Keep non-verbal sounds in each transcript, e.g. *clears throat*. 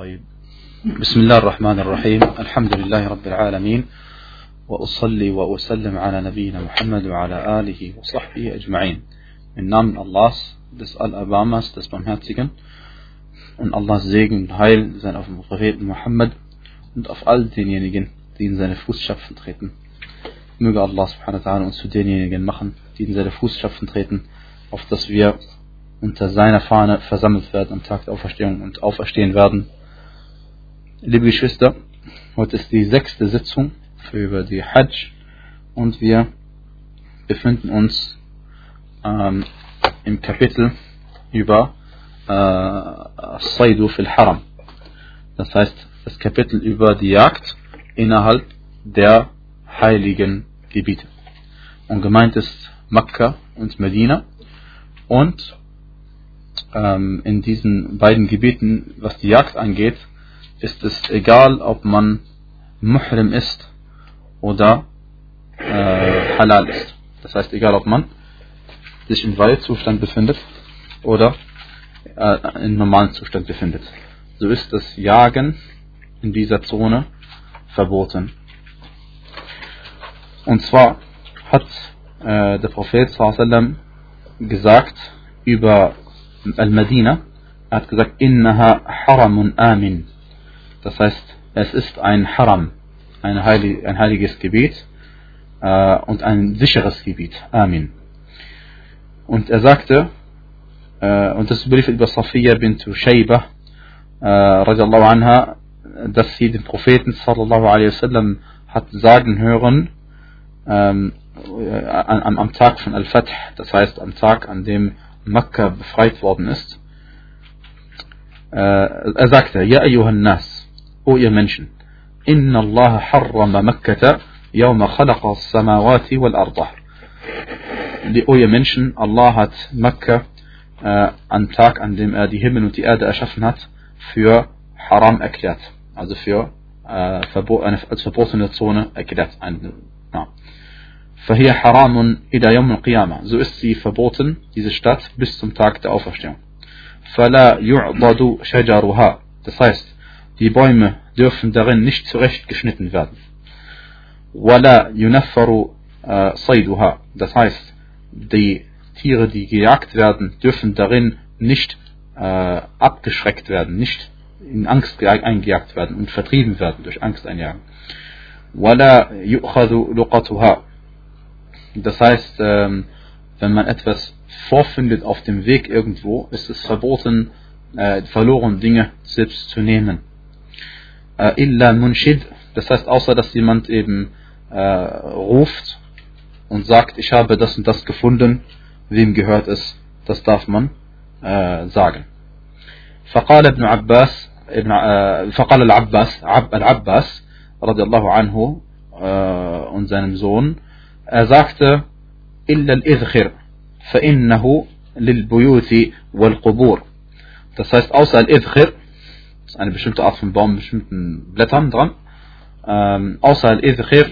طيب بسم الله الرحمن الرحيم الحمد لله رب العالمين وأصلي وأسلم على نبينا Muhammad وعلى آله وصحبه أجمعين Im Namen Allahs, des Al-Abamas, des Barmherzigen und Allahs Segen und Heil sein auf dem Propheten Muhammad und auf all denjenigen, die in seine Fußstapfen treten. Möge Allah subhanahu wa ta'ala uns zu denjenigen machen, die in seine Fußstapfen treten, auf dass wir unter seiner Fahne versammelt werden am Tag der Auferstehung und auferstehen werden. Liebe Geschwister, heute ist die sechste Sitzung für über die Hajj und wir befinden uns ähm, im Kapitel über äh, Saidu fil Haram. Das heißt, das Kapitel über die Jagd innerhalb der heiligen Gebiete. Und gemeint ist Mekka und Medina. Und ähm, in diesen beiden Gebieten, was die Jagd angeht, ist es egal, ob man Muhrim ist oder äh, Halal ist. Das heißt, egal, ob man sich im Waldzustand befindet oder äh, im normalen Zustand befindet. So ist das Jagen in dieser Zone verboten. Und zwar hat äh, der Prophet sallam, gesagt über Al-Madina, er hat gesagt, Innaha haramun amin. Das heißt, es ist ein Haram, ein, heilig, ein heiliges Gebiet äh, und ein sicheres Gebiet. Amin. Und er sagte, äh, und das ist überliefert über Safiya bint Shayba, äh, anha, dass sie den Propheten sallallahu alaihi wasallam hat sagen hören, ähm, am, am Tag von Al-Fath, das heißt am Tag, an dem Mekka befreit worden ist. Äh, er sagte, Ja nas, o ihr Menschen, Inna Allah harrama Makkata yawma khalaqa as-samawati wal arda. O ihr Menschen, Allah hat Mekka äh, am Tag, an dem er die Himmel und die Erde erschaffen hat, für Haram erklärt. Also für äh, Verbot, eine als verbotene Zone erklärt. Ein, ja. فهي حرام إلى يوم القيامة so ist sie verboten diese Stadt bis zum Tag der Auferstehung فلا يعضد شجرها das heißt die Bäume dürfen darin nicht zurechtgeschnitten werden ولا ينفر صيدها das heißt die Tiere die gejagt werden dürfen darin nicht äh, abgeschreckt werden nicht in Angst eingejagt werden und vertrieben werden durch Angst einjagen ولا يؤخذ لقطها das heißt, ähm, wenn man etwas vorfindet auf dem Weg irgendwo, ist es verboten, äh, verlorene Dinge selbst zu nehmen. Äh, illa munshid, das heißt, außer dass jemand eben äh, ruft und sagt, ich habe das und das gefunden, wem gehört es, das darf man äh, sagen. فقال ابن عباس ابن فقال العباس العباس رضي الله عنه und seinem Sohn er sagte, إلا الإذخر فإنه للبيوت والقبور. Das heißt, außer Al-Idkhir, das ist eine bestimmte Art von Baum mit bestimmten Blättern dran, ähm, außer Al-Idkhir,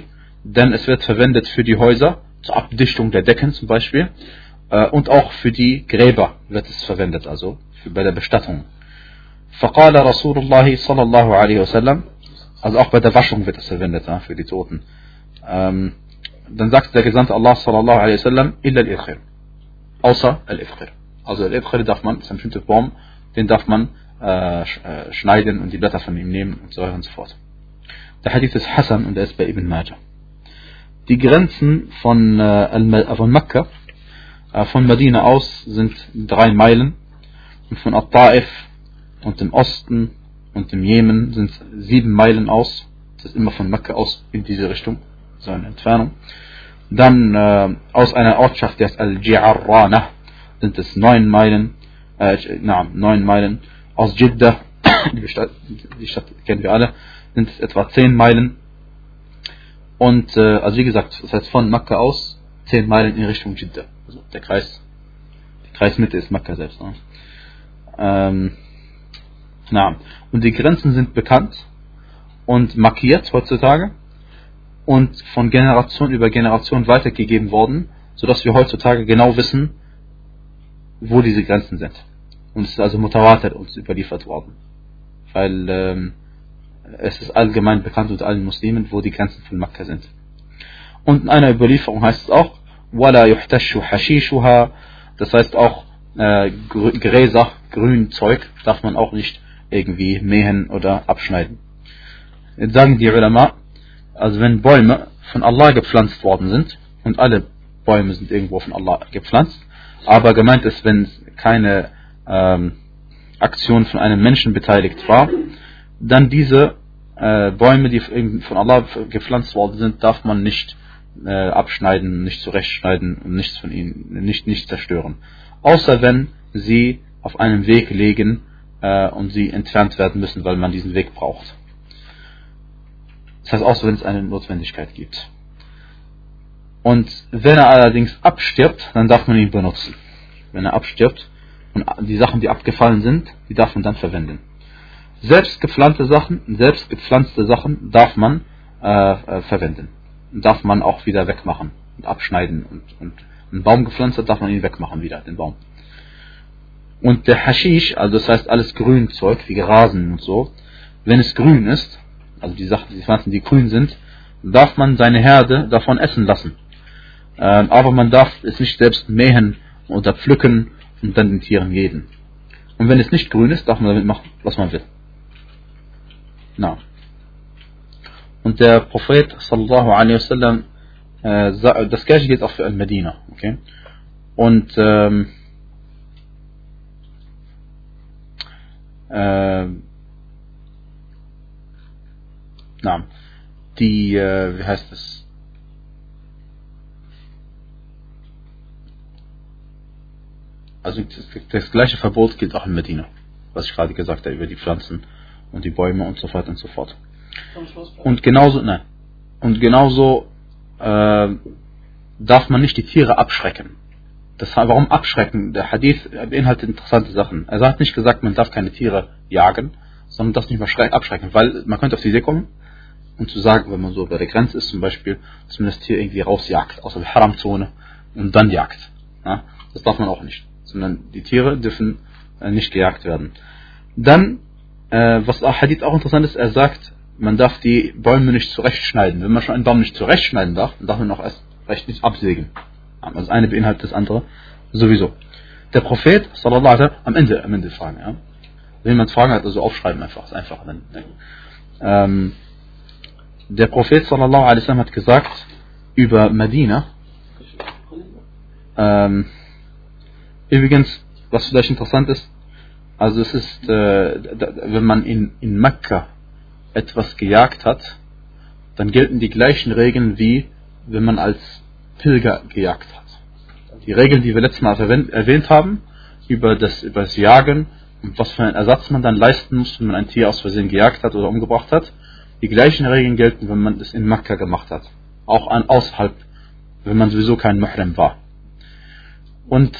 denn es wird verwendet für die Häuser, zur Abdichtung der Decken zum Beispiel, äh, und auch für die Gräber wird es verwendet, also für, bei der Bestattung. فقال رسول الله صلى الله عليه وسلم, also auch bei der Waschung wird es verwendet, ja, für die Toten. Ähm, dann sagte der Gesandte Allah sallallahu alaihi wasallam, illa al-Idkhir. Außer al-Idkhir. Also al-Idkhir darf man, das ist ein bestimmter Baum, den darf man äh, schneiden und die Blätter von ihm nehmen und so weiter und so fort. Der Hadith ist Hassan und er ist bei Ibn Majah. Die Grenzen von, äh, von Mekka, äh, von Medina aus, sind drei Meilen und von At-Ta'if und dem Osten und dem Jemen sind sieben Meilen aus. Das ist immer von Mekka aus in diese Richtung so eine Entfernung. Dann äh, aus einer Ortschaft, die heißt Al-Ji'arrana, sind es neun Meilen, äh, na, neun Meilen. Aus Jeddah, *coughs* die Stadt, die Stadt kennen wir alle, sind es etwa zehn Meilen. Und äh, also wie gesagt, das heißt von Mekka aus zehn Meilen in Richtung Jeddah. Also der Kreis, die Kreismitte ist Mekka selbst. Ne? Ähm, na, und die Grenzen sind bekannt und markiert heutzutage und von Generation über Generation weitergegeben worden, sodass wir heutzutage genau wissen, wo diese Grenzen sind und es ist also mutawatir uns überliefert worden. Weil ähm, es ist allgemein bekannt unter allen Muslimen, wo die Grenzen von Makkah sind. Und in einer Überlieferung heißt es auch, wala yuhtashu hashishuha, das heißt auch äh, Gräser, Grünzeug darf man auch nicht irgendwie mähen oder abschneiden. Jetzt sagen die Ulama, also wenn Bäume von Allah gepflanzt worden sind, und alle Bäume sind irgendwo von Allah gepflanzt, aber gemeint ist, wenn es keine ähm, Aktion von einem Menschen beteiligt war, dann diese äh, Bäume, die von Allah gepflanzt worden sind, darf man nicht äh, abschneiden, nicht zurechtschneiden und nichts von ihnen, nicht, nicht zerstören. Außer wenn sie auf einem Weg liegen äh, und sie entfernt werden müssen, weil man diesen Weg braucht. Das heißt, außer wenn es eine Notwendigkeit gibt. Und wenn er allerdings abstirbt, dann darf man ihn benutzen. Wenn er abstirbt und die Sachen, die abgefallen sind, die darf man dann verwenden. Selbst gepflanzte Sachen, selbst gepflanzte Sachen darf man äh, äh, verwenden. Darf man auch wieder wegmachen und abschneiden. Und, und einen Baum gepflanzt hat, darf man ihn wegmachen wieder, den Baum. Und der Haschisch, also das heißt alles Grünzeug, wie Rasen und so, wenn es grün ist, also die Sachen, die Pflanzen, die grün sind, darf man seine Herde davon essen lassen. Ähm, aber man darf es nicht selbst mähen oder pflücken und dann den Tieren geben. Und wenn es nicht grün ist, darf man damit machen, was man will. Na. Und der Prophet sallallahu alaihi wasallam, äh, das gleiche gilt auch für Al-Medina. Okay? Und ähm, äh, na, die, äh, wie heißt das? Also das, das, gleiche Verbot gilt auch in Medina, was ich gerade gesagt habe über die Pflanzen und die Bäume und so weiter und so fort. Und genauso, nein, und genauso äh, darf man nicht die Tiere abschrecken. Das, warum abschrecken? Der Hadith beinhaltet interessante Sachen. Er hat nicht gesagt, man darf keine Tiere jagen, sondern darf nicht mal abschrecken, weil man könnte auf die Idee kommen und zu sagen, wenn man so bei der Grenze ist zum Beispiel, dass man das Tier irgendwie rausjagt aus der Haram-Zone und dann jagt. Ja? Das darf man auch nicht, sondern die Tiere dürfen äh, nicht gejagt werden. Dann, äh, was auch Hadith auch interessant ist, er sagt, man darf die Bäume nicht zurechtschneiden. Wenn man schon einen Baum nicht zurechtschneiden darf, dann darf man auch erst recht nicht absägen. Also eine beinhaltet das andere sowieso. Der Prophet, sallallahu alaihi am Ende, am Ende fragen, ja. Wenn jemand Fragen hat, also aufschreiben einfach, ist einfach. Dann, ähm, der Prophet sallallahu alaihi hat gesagt über Medina, ähm, übrigens, was vielleicht interessant ist, also es ist, äh, wenn man in, in Mekka etwas gejagt hat, dann gelten die gleichen Regeln wie wenn man als Pilger gejagt hat. Die Regeln, die wir letztes Mal erwähnt haben, über das, über das Jagen und was für einen Ersatz man dann leisten muss, wenn man ein Tier aus Versehen gejagt hat oder umgebracht hat, die gleichen Regeln gelten, wenn man es in Mekka gemacht hat. Auch an, außerhalb, wenn man sowieso kein Muhrim war. Und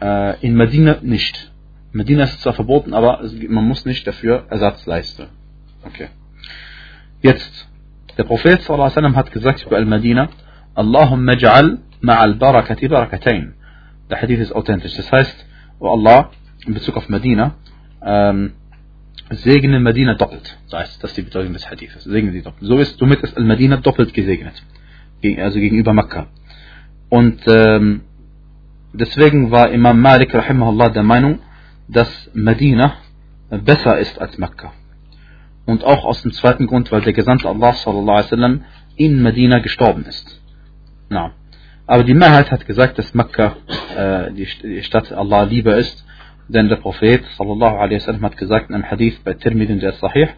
äh, in Medina nicht. Medina ist zwar verboten, aber man muss nicht dafür Ersatz leisten. Okay. Jetzt, der Prophet sallam, hat gesagt über Al-Madina, Allahumma ja'al ma'al barakati barakatain. Der Hadith ist authentisch. Das heißt, oh Allah, in Bezug auf Medina, ähm, segne Medina doppelt. Das heißt, das ist die Bedeutung des Hadithes. Segne sie doppelt. So ist, somit ist Al-Medina doppelt gesegnet. Also gegenüber Mekka. Und ähm, deswegen war Imam Malik rahimahullah der Meinung, dass Medina besser ist als Mekka. Und auch aus dem zweiten Grund, weil der Gesandte Allah sallallahu alaihi in Medina gestorben ist. Na. Aber die Mehrheit hat gesagt, dass Mekka äh, die, Stadt Allah lieber ist denn der Prophet sallallahu alaihi wasallam hat gesagt in einem Hadith bei Tirmidhi der Sahih,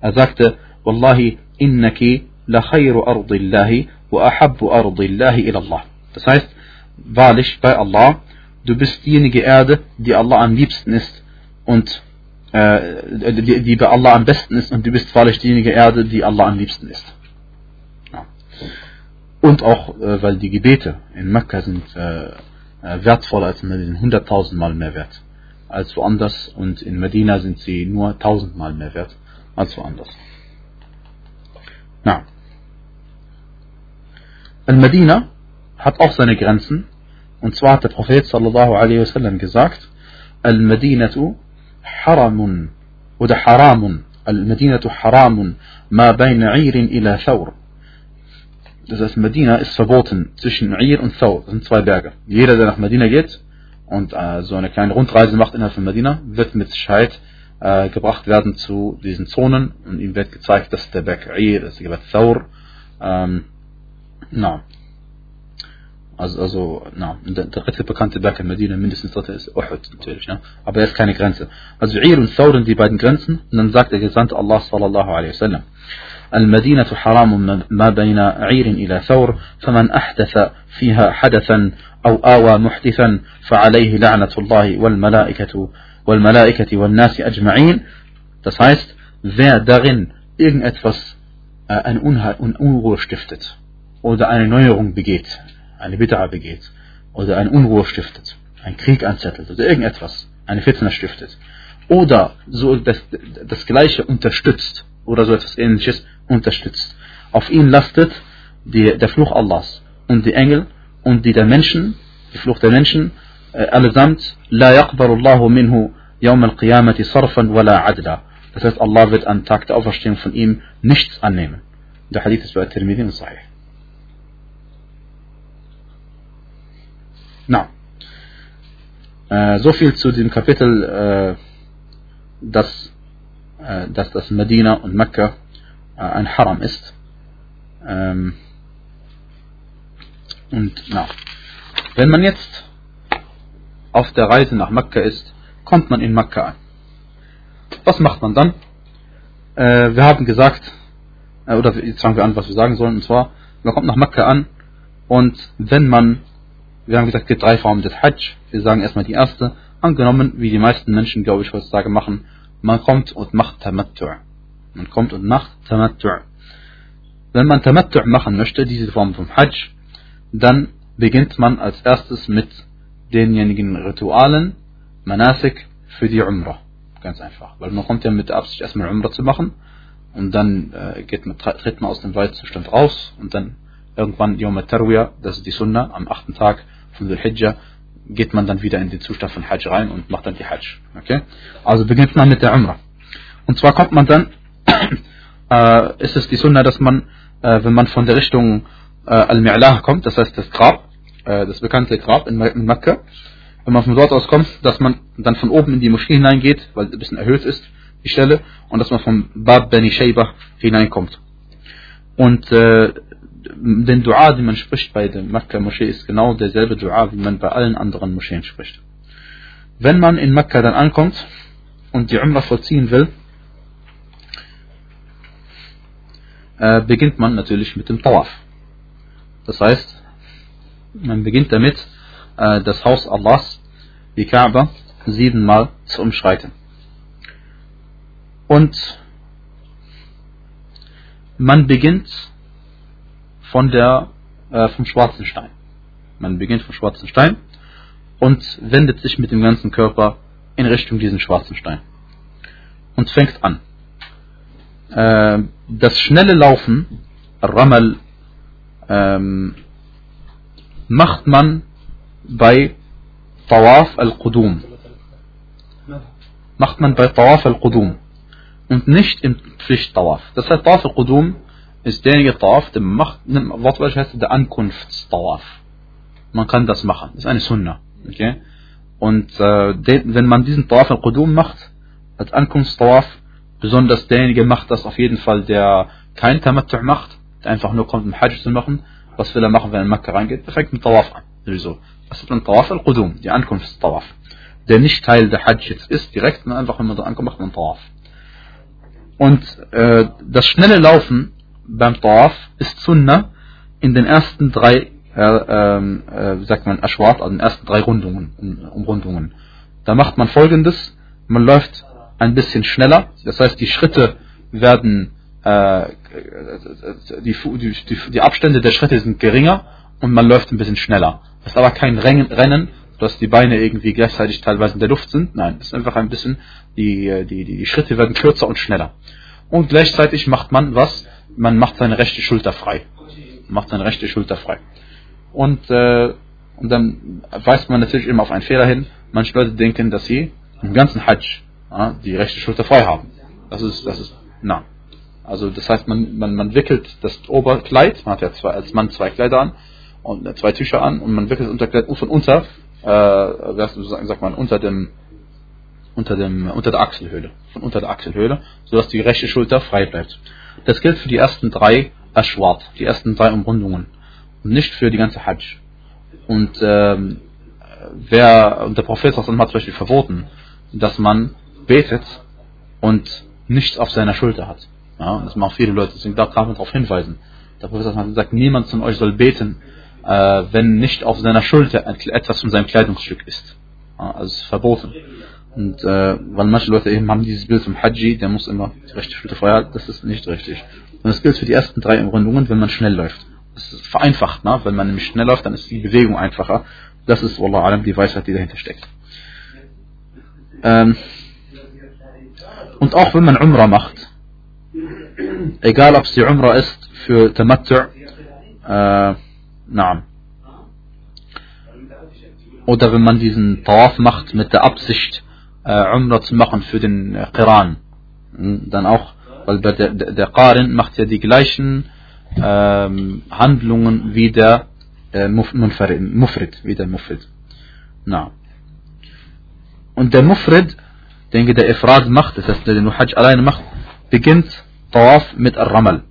er sagte, Wallahi innaki la khayru ardillahi wa ahabbu ardillahi ila Allah. Das heißt, wahrlich bei Allah, du bist diejenige Erde, die Allah am liebsten ist und äh, die, die bei Allah am besten ist und du bist wahrlich diejenige Erde, die Allah am liebsten ist. Ja. Und auch, äh, weil die Gebete in Mekka sind äh, äh wertvoller als in Medina, 100.000 Mal mehr wert als woanders und in Medina sind sie nur tausendmal mehr wert als woanders. Na. Al-Medina hat auch seine Grenzen und zwar hat der Prophet sallallahu alaihi wasallam gesagt Al-Madinatu haramun oder Haramun. Al-Medinatu Haramun ma bayna Irin ila Thawr. Das heißt, Medina ist verboten zwischen Ir und Thawr. Das sind zwei Berge. Jeder, der nach Medina geht und äh, so eine kleine Rundreise macht innerhalb von Medina, wird mit Sicherheit äh, gebracht werden zu diesen Zonen und ihm wird gezeigt, dass der Berg Ir, das ist der Berg Thawr. Ähm, na, also, na, der, dritte bekannte Berg in Medina, mindestens dritte ist Uhud natürlich, ne? aber er ist keine Grenze. Also Ir und sind die beiden Grenzen und dann sagt der Gesandte Allah sallallahu alaihi wasallam, المدينة حرام ما بين عير إلى ثور فمن أحدث فيها حدثا أو آوى محدثا فعليه لعنة الله والملائكة والملائكة والناس أجمعين Das heißt, wer darin irgendetwas äh, Unruhe stiftet oder eine Neuerung begeht, eine Bid'a begeht oder eine Unruhe stiftet, einen Krieg anzettelt oder irgendetwas, eine Fitna stiftet oder so das, das Gleiche unterstützt oder so etwas Ähnliches unterstützt. Auf ihn lastet die, der Fluch Allahs und die Engel und die der Menschen, die Fluch der Menschen, äh, allesamt, la yaqbarullahu minhu yawm al-qiyamati sarfan wala adla. Das heißt, Allah wird am Tag der Auferstehung von ihm nichts annehmen. Der Hadith ist bei Tirmidhi und Sahih. Na, äh, so viel zu dem Kapitel, äh, dass, äh, dass das Medina und Mekka äh, ein Haram ist. Ähm, und na, wenn man jetzt auf der Reise nach Mekka ist, kommt man in Mekka an. Was macht man dann? Äh, wir haben gesagt, äh, oder jetzt fangen wir an, was wir sagen sollen, und zwar, man kommt nach Mekka an und wenn man wir haben gesagt, es gibt drei Formen des Hajj. Wir sagen erstmal die erste. Angenommen, wie die meisten Menschen, glaube ich, heutzutage machen, man kommt und macht Tamattu'. Man kommt und macht Tamattu'. Wenn man Tamattu' machen möchte, diese Form vom Hajj, dann beginnt man als erstes mit denjenigen Ritualen, Manasik, für die Umrah. Ganz einfach. Weil man kommt ja mit der Absicht, erstmal Umrah zu machen und dann äh, geht man, tritt man aus dem Waldzustand raus und dann irgendwann Yom Tarwiyah, das ist die Sunna, am achten Tag von Dhul Hijjah, geht man dann wieder in den Zustand von Hajj rein und macht dann die Hajj. Okay? Also beginnt man mit der Umrah. Und zwar kommt man dann, *clears throat* äh, ist es die Sunna, dass man, äh, wenn man von der Richtung äh, Al-Mi'lah kommt, das heißt das Grab, äh, das bekannte Grab in, in Mekka, wenn man von dort aus kommt, dass man dann von oben in die Moschee hineingeht, weil es ein bisschen erhöht ist, die Stelle, und dass man vom Bab Bani Shaybah hineinkommt. Und äh, den Dua, den man spricht bei der Mekka Moschee, ist genau derselbe Dua, wie man bei allen anderen Moscheen spricht. Wenn man in Mekka dann ankommt und die Umrah vollziehen will, äh, beginnt man natürlich mit dem Tawaf. Das heißt, man beginnt damit, äh, das Haus Allahs, die Kaaba, siebenmal zu umschreiten. Und man beginnt von der, äh, vom schwarzen Stein. Man beginnt vom schwarzen Stein und wendet sich mit dem ganzen Körper in Richtung diesen schwarzen Stein. Und fängt an. Äh, das schnelle Laufen, Ramal, ähm, macht man bei Tawaf al-Qudum. Macht man bei Tawaf al-Qudum. Und nicht im Pflicht-Tawaf. Das heißt, Tawaf al-Qudum ist derjenige Tawaf, der macht, wortwörtlich heißt der Ankunftstawaf. Man kann das machen. Das ist eine Sunna. Okay? Und äh, den, wenn man diesen Tawaf al-Qudum macht, als Ankunftstawaf, besonders derjenige macht das auf jeden Fall, der kein Tamattu' macht, der einfach nur kommt, um Hajj zu machen. Was will er machen, wenn er in Makkah reingeht? Er fängt mit Tawaf an. Sowieso. Das ist ein Tawaf al-Qudum, die Ankunftstawaf. Der nicht Teil der Hajj jetzt ist, direkt, sondern einfach, wenn man da ankommt, macht man Tawaf. Und äh, das schnelle Laufen beim Tawaf ist Sunnah in den ersten drei, äh, äh, wie sagt man, Ashwat, also in den ersten drei Rundungen, Umrundungen. Da macht man folgendes, man läuft ein bisschen schneller, das heißt die Schritte werden, äh, die, die, die Abstände der Schritte sind geringer und man läuft ein bisschen schneller. Das ist aber kein Rennen, dass die Beine irgendwie gleichzeitig teilweise in der Luft sind. Nein, das ist einfach ein bisschen, die, die, die, die Schritte werden kürzer und schneller. Und gleichzeitig macht man was? Man macht seine rechte Schulter frei. Macht seine rechte Schulter frei. Und, äh, und dann weist man natürlich immer auf einen Fehler hin. Manche Leute denken, dass sie im ganzen Hajj, ja, die rechte Schulter frei haben. Das ist, das ist, na. Also das heißt, man, man, man wickelt das Oberkleid, man hat ja zwei, als Mann zwei Kleider an und äh, zwei Tücher an und man wickelt das Unterkleid von unter, äh, sagt man, unter dem, unter dem, unter der Achselhöhle, von unter der Achselhöhle, sodass die rechte Schulter frei bleibt. Das gilt für die ersten drei Ashwat, die ersten drei Umrundungen und nicht für die ganze Hajj. Und ähm, wer, der Prophet hat zum Beispiel verboten, dass man betet und nichts auf seiner Schulter hat. Ja, das machen viele Leute, deswegen darf man darauf hinweisen. Der Prophet hat gesagt, niemand von euch soll beten, äh, wenn nicht auf seiner Schulter etwas von seinem Kleidungsstück ist. Ja, also ist verboten. Und äh, weil manche Leute eben haben dieses Bild vom Haji, der muss immer rechte Schulter halten, das ist nicht richtig. Und das gilt für die ersten drei Umrundungen, wenn man schnell läuft. Das ist vereinfacht, ne? wenn man nämlich schnell läuft, dann ist die Bewegung einfacher. Das ist, Wallah Alam, die Weisheit, die dahinter steckt. Ähm, und auch wenn man Umrah macht, egal ob es die Umrah ist für Tamattu, äh, naam. Oder wenn man diesen Tawaf macht mit der Absicht, Umrah zu machen für den äh, Qiran, hm, dann auch, weil der, der, Qarin macht ja die gleichen ähm, Handlungen wie der äh, Mufrid, wie der Mufrid. Na. Und der Mufrid, denke der Ifrad macht, das heißt, der den Hajj alleine macht, beginnt Tawaf mit Al-Ramal.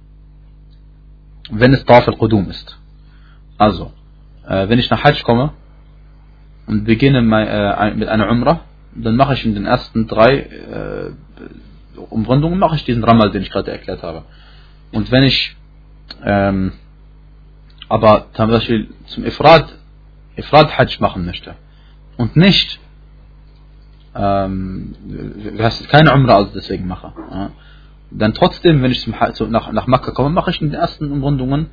Wenn es Tawaf al-Qudum ist. Also, äh, wenn ich nach Hajj komme und beginne äh, mit einer Umrah, dann mache ich in den ersten drei äh, Umrundungen mache ich diesen Ramal, den ich gerade erklärt habe. Und wenn ich ähm, aber zum Beispiel zum Ifrad, Ifrad Hajj machen möchte und nicht ähm, keine Umrah also deswegen mache, ja, dann trotzdem, wenn ich zum, zu, nach, nach Makkah komme, mache ich in den ersten Umrundungen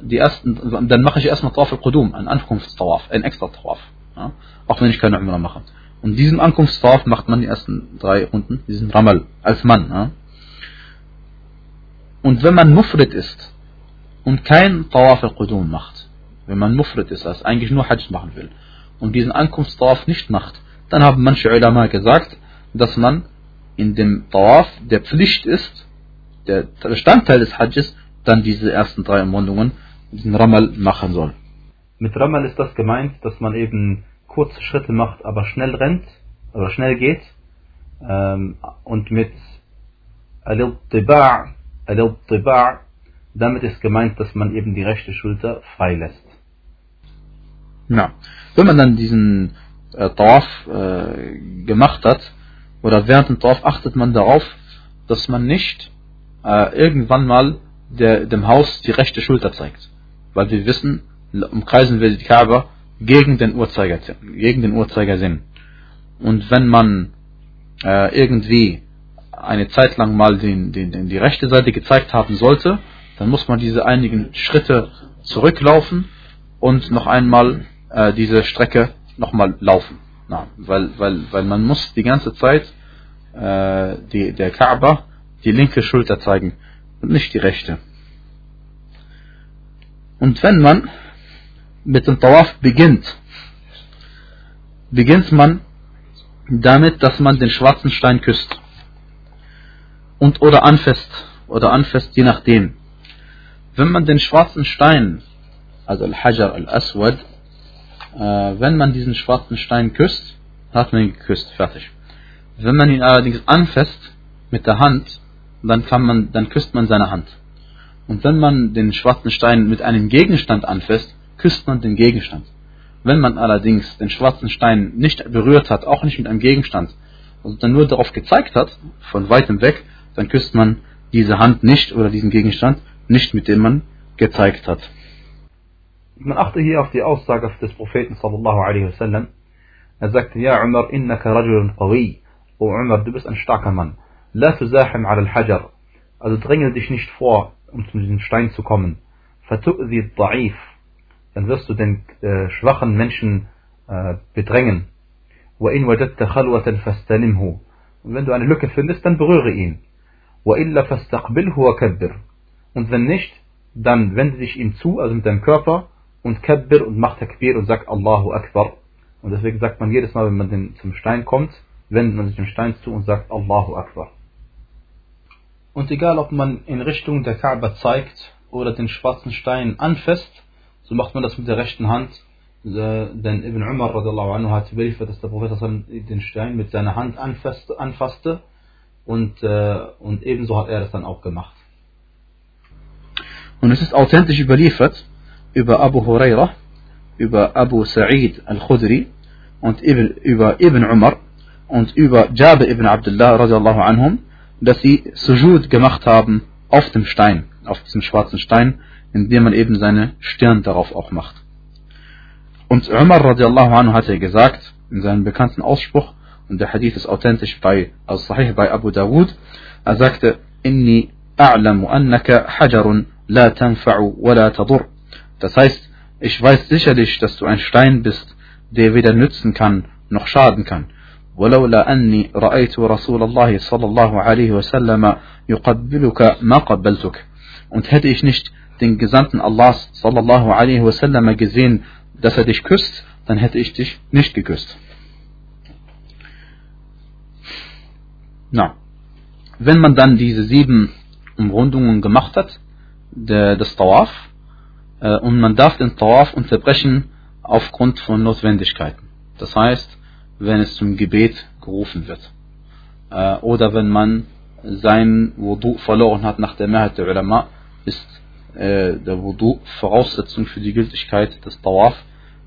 die ersten, dann mache ich erstmal Tawaf al-Qudum, ein Ankunftstawaf, ein extra Tawaf, ja, auch wenn ich keine Umrah mache. Und diesen Ankunftstawaf macht man die ersten drei Runden, diesen Ramal, als Mann. Ja. Und wenn man Mufrid ist, und kein Tawaf al-Qudum macht, wenn man Mufrid ist, also eigentlich nur Hajj machen will und diesen Ankunftstawaf nicht macht, dann haben manche Ulama gesagt, dass man in dem Tawaf, der Pflicht ist, der Bestandteil des Hajjes, dann diese ersten drei Umrundungen, diesen Ramal machen soll. Mit Ramal ist das gemeint, dass man eben kurze Schritte macht, aber schnell rennt oder schnell geht ähm, und mit Al-Tiba' Damit ist gemeint, dass man eben die rechte Schulter freilässt. Ja. Wenn man dann diesen äh, Tawaf äh, gemacht hat, oder während dem Tawaf achtet man darauf, dass man nicht äh, irgendwann mal der, dem Haus die rechte Schulter zeigt. Weil wir wissen, umkreisen wir die Kaaba gegen den Uhrzeiger, gegen den Uhrzeigersinn. Und wenn man äh, irgendwie eine Zeit lang mal den, den, den, die rechte Seite gezeigt haben sollte, dann muss man diese einigen Schritte zurücklaufen und noch einmal äh, diese Strecke nochmal laufen. Na, weil, weil, weil man muss die ganze Zeit äh, die, der Kaaba die linke Schulter zeigen und nicht die rechte. Und wenn man mit dem Tawaf beginnt, beginnt man damit, dass man den schwarzen Stein küsst und oder anfasst oder anfasst, je nachdem. Wenn man den schwarzen Stein, also Al-Hajar Al-Aswad, äh, wenn man diesen schwarzen Stein küsst, hat man ihn geküsst, fertig. Wenn man ihn allerdings anfasst mit der Hand, dann kann man, dann küsst man seine Hand. Und wenn man den schwarzen Stein mit einem Gegenstand anfasst, küsst man den Gegenstand. Wenn man allerdings den schwarzen Stein nicht berührt hat, auch nicht mit einem Gegenstand, und dann nur darauf gezeigt hat, von weitem weg, dann küsst man diese Hand nicht oder diesen Gegenstand, nicht mit dem man gezeigt hat. Man achte hier auf die Aussage des Propheten sallallahu alaihi wasallam. Er sagte, ja Umar, innaka rajulun qawi. O Umar, du bist ein starker Mann. La tuzahim al hajar. Also drängel dich nicht vor, um zu diesem Stein zu kommen. Fatu'zi da'if. Dann wirst du den äh, schwachen Menschen äh, bedrängen. Und wenn du eine Lücke findest, dann berühre ihn. Und wenn nicht, dann wende dich ihm zu, also mit deinem Körper, und kabbir und mach takbir und sag Allahu Akbar. Und deswegen sagt man jedes Mal, wenn man den, zum Stein kommt, wendet man sich dem Stein zu und sagt Allahu Akbar. Und egal, ob man in Richtung der Kaaba zeigt oder den schwarzen Stein anfasst, so macht man das mit der rechten Hand. Denn Ibn Umar anhu hat überliefert, dass der Prophet den Stein mit seiner Hand anfasste, und, äh, und ebenso hat er das dann auch gemacht. Und es ist authentisch überliefert über Abu Huraira, über Abu Sa'id al-Khudri und über Ibn Umar und über Jabir ibn Abdullah radiallahu anhum, dass sie Sujud gemacht haben auf dem Stein, auf diesem schwarzen Stein, indem man eben seine Stirn darauf auch macht. Und Umar radiallahu anhu hatte gesagt, in seinem bekannten Ausspruch, und der Hadith ist authentisch bei Al-Sahih bei Abu Dawud, er sagte, Inni a'lamu annaka hajarun la tanfa'u wa la tadur. Das heißt, ich weiß sicherlich, dass du ein Stein bist, der weder nützen kann noch schaden kann. ولولا أني رأيت رسول الله صلى الله عليه وسلم يقبلك ما قبلتك und hätte ich nicht den Gesandten Allahs sallallahu alaihi wasallam gesehen, dass er dich küsst, dann hätte ich dich nicht geküsst. Na, wenn man dann diese sieben Umrundungen gemacht hat, des Tawaf, äh, und man darf den Tawaf unterbrechen aufgrund von Notwendigkeiten. Das heißt, wenn es zum Gebet gerufen wird. Äh, oder wenn man sein Wudu verloren hat nach der Mehrheit der Ulama, ist äh, der Wudu Voraussetzung für die Gültigkeit des Tawaf,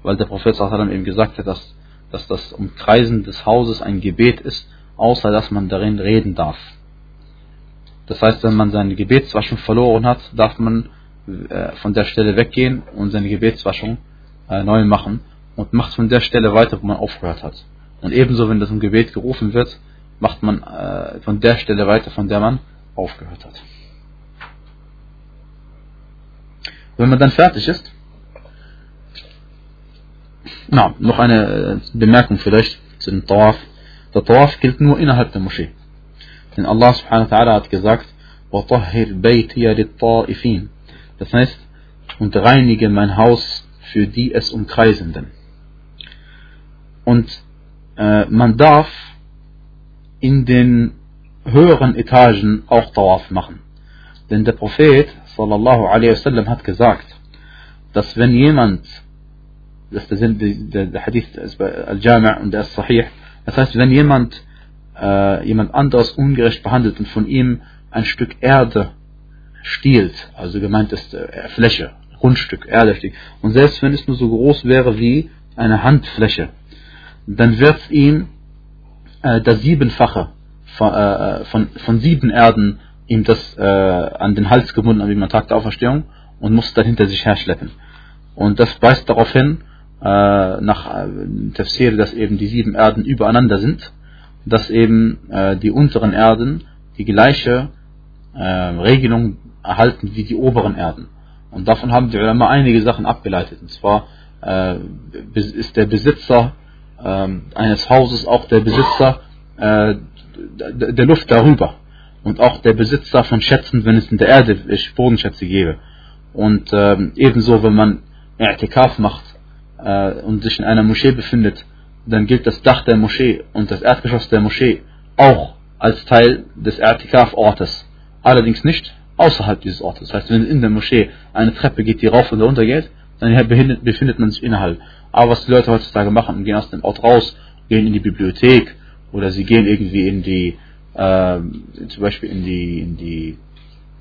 weil der Prophet eben gesagt hat, dass, dass das Umkreisen des Hauses ein Gebet ist, außer dass man darin reden darf. Das heißt, wenn man seine Gebetswaschung verloren hat, darf man äh, von der Stelle weggehen und seine Gebetswaschung äh, neu machen und macht von der Stelle weiter, wo man aufgehört hat. Und ebenso, wenn das im Gebet gerufen wird, macht man äh, von der Stelle weiter, von der man aufgehört hat. Wenn man dann fertig ist, na, noch eine äh, Bemerkung vielleicht zu dem Tawaf. Der Tawaf gilt nur innerhalb der Moschee. Denn Allah subhanahu wa ta'ala hat gesagt, وَطَهِّرْ بَيْتِيَ لِلطَّائِفِينَ Das heißt, und reinige mein Haus für die es umkreisenden. Und äh, man darf in den höheren Etagen auch Tawaf machen. Denn der Prophet sallallahu alaihi wasallam hat gesagt, dass wenn jemand, das ist der, der, Hadith al-Jami' und der ist Sahih, das heißt, wenn jemand äh, jemand anderes ungerecht behandelt und von ihm ein Stück Erde stiehlt, also gemeint ist äh, Fläche, Grundstück, Erde stiehlt, und selbst wenn es nur so groß wäre wie eine Handfläche, dann wird ihm äh, das Siebenfache von, äh, von, von, sieben Erden ihm das äh, an den Hals gebunden am Tag der Auferstehung und muss dann hinter sich herschleppen. Und das weist darauf hin, äh, nach äh, Tafsir, dass eben die sieben Erden übereinander sind, dass eben äh, die unteren Erden die gleiche äh, Regelung erhalten wie die oberen Erden. Und davon haben die Ulama einige Sachen abgeleitet. Und zwar äh, ist der Besitzer ähm, eines Hauses auch der Besitzer äh, der Luft darüber und auch der Besitzer von Schätzen, wenn es in der Erde Bodenschätze gäbe. Und ähm, ebenso, wenn man I'tikaf macht äh, und sich in einer Moschee befindet, dann gilt das Dach der Moschee und das Erdgeschoss der Moschee auch als Teil des I'tikaf-Ortes. Allerdings nicht außerhalb dieses Ortes. Das heißt, wenn in der Moschee eine Treppe geht, die rauf und runter geht, dann befindet man sich innerhalb. Aber was die Leute heutzutage machen, gehen aus dem Ort raus, gehen in die Bibliothek oder sie gehen irgendwie in die, äh, zum Beispiel in die, in die,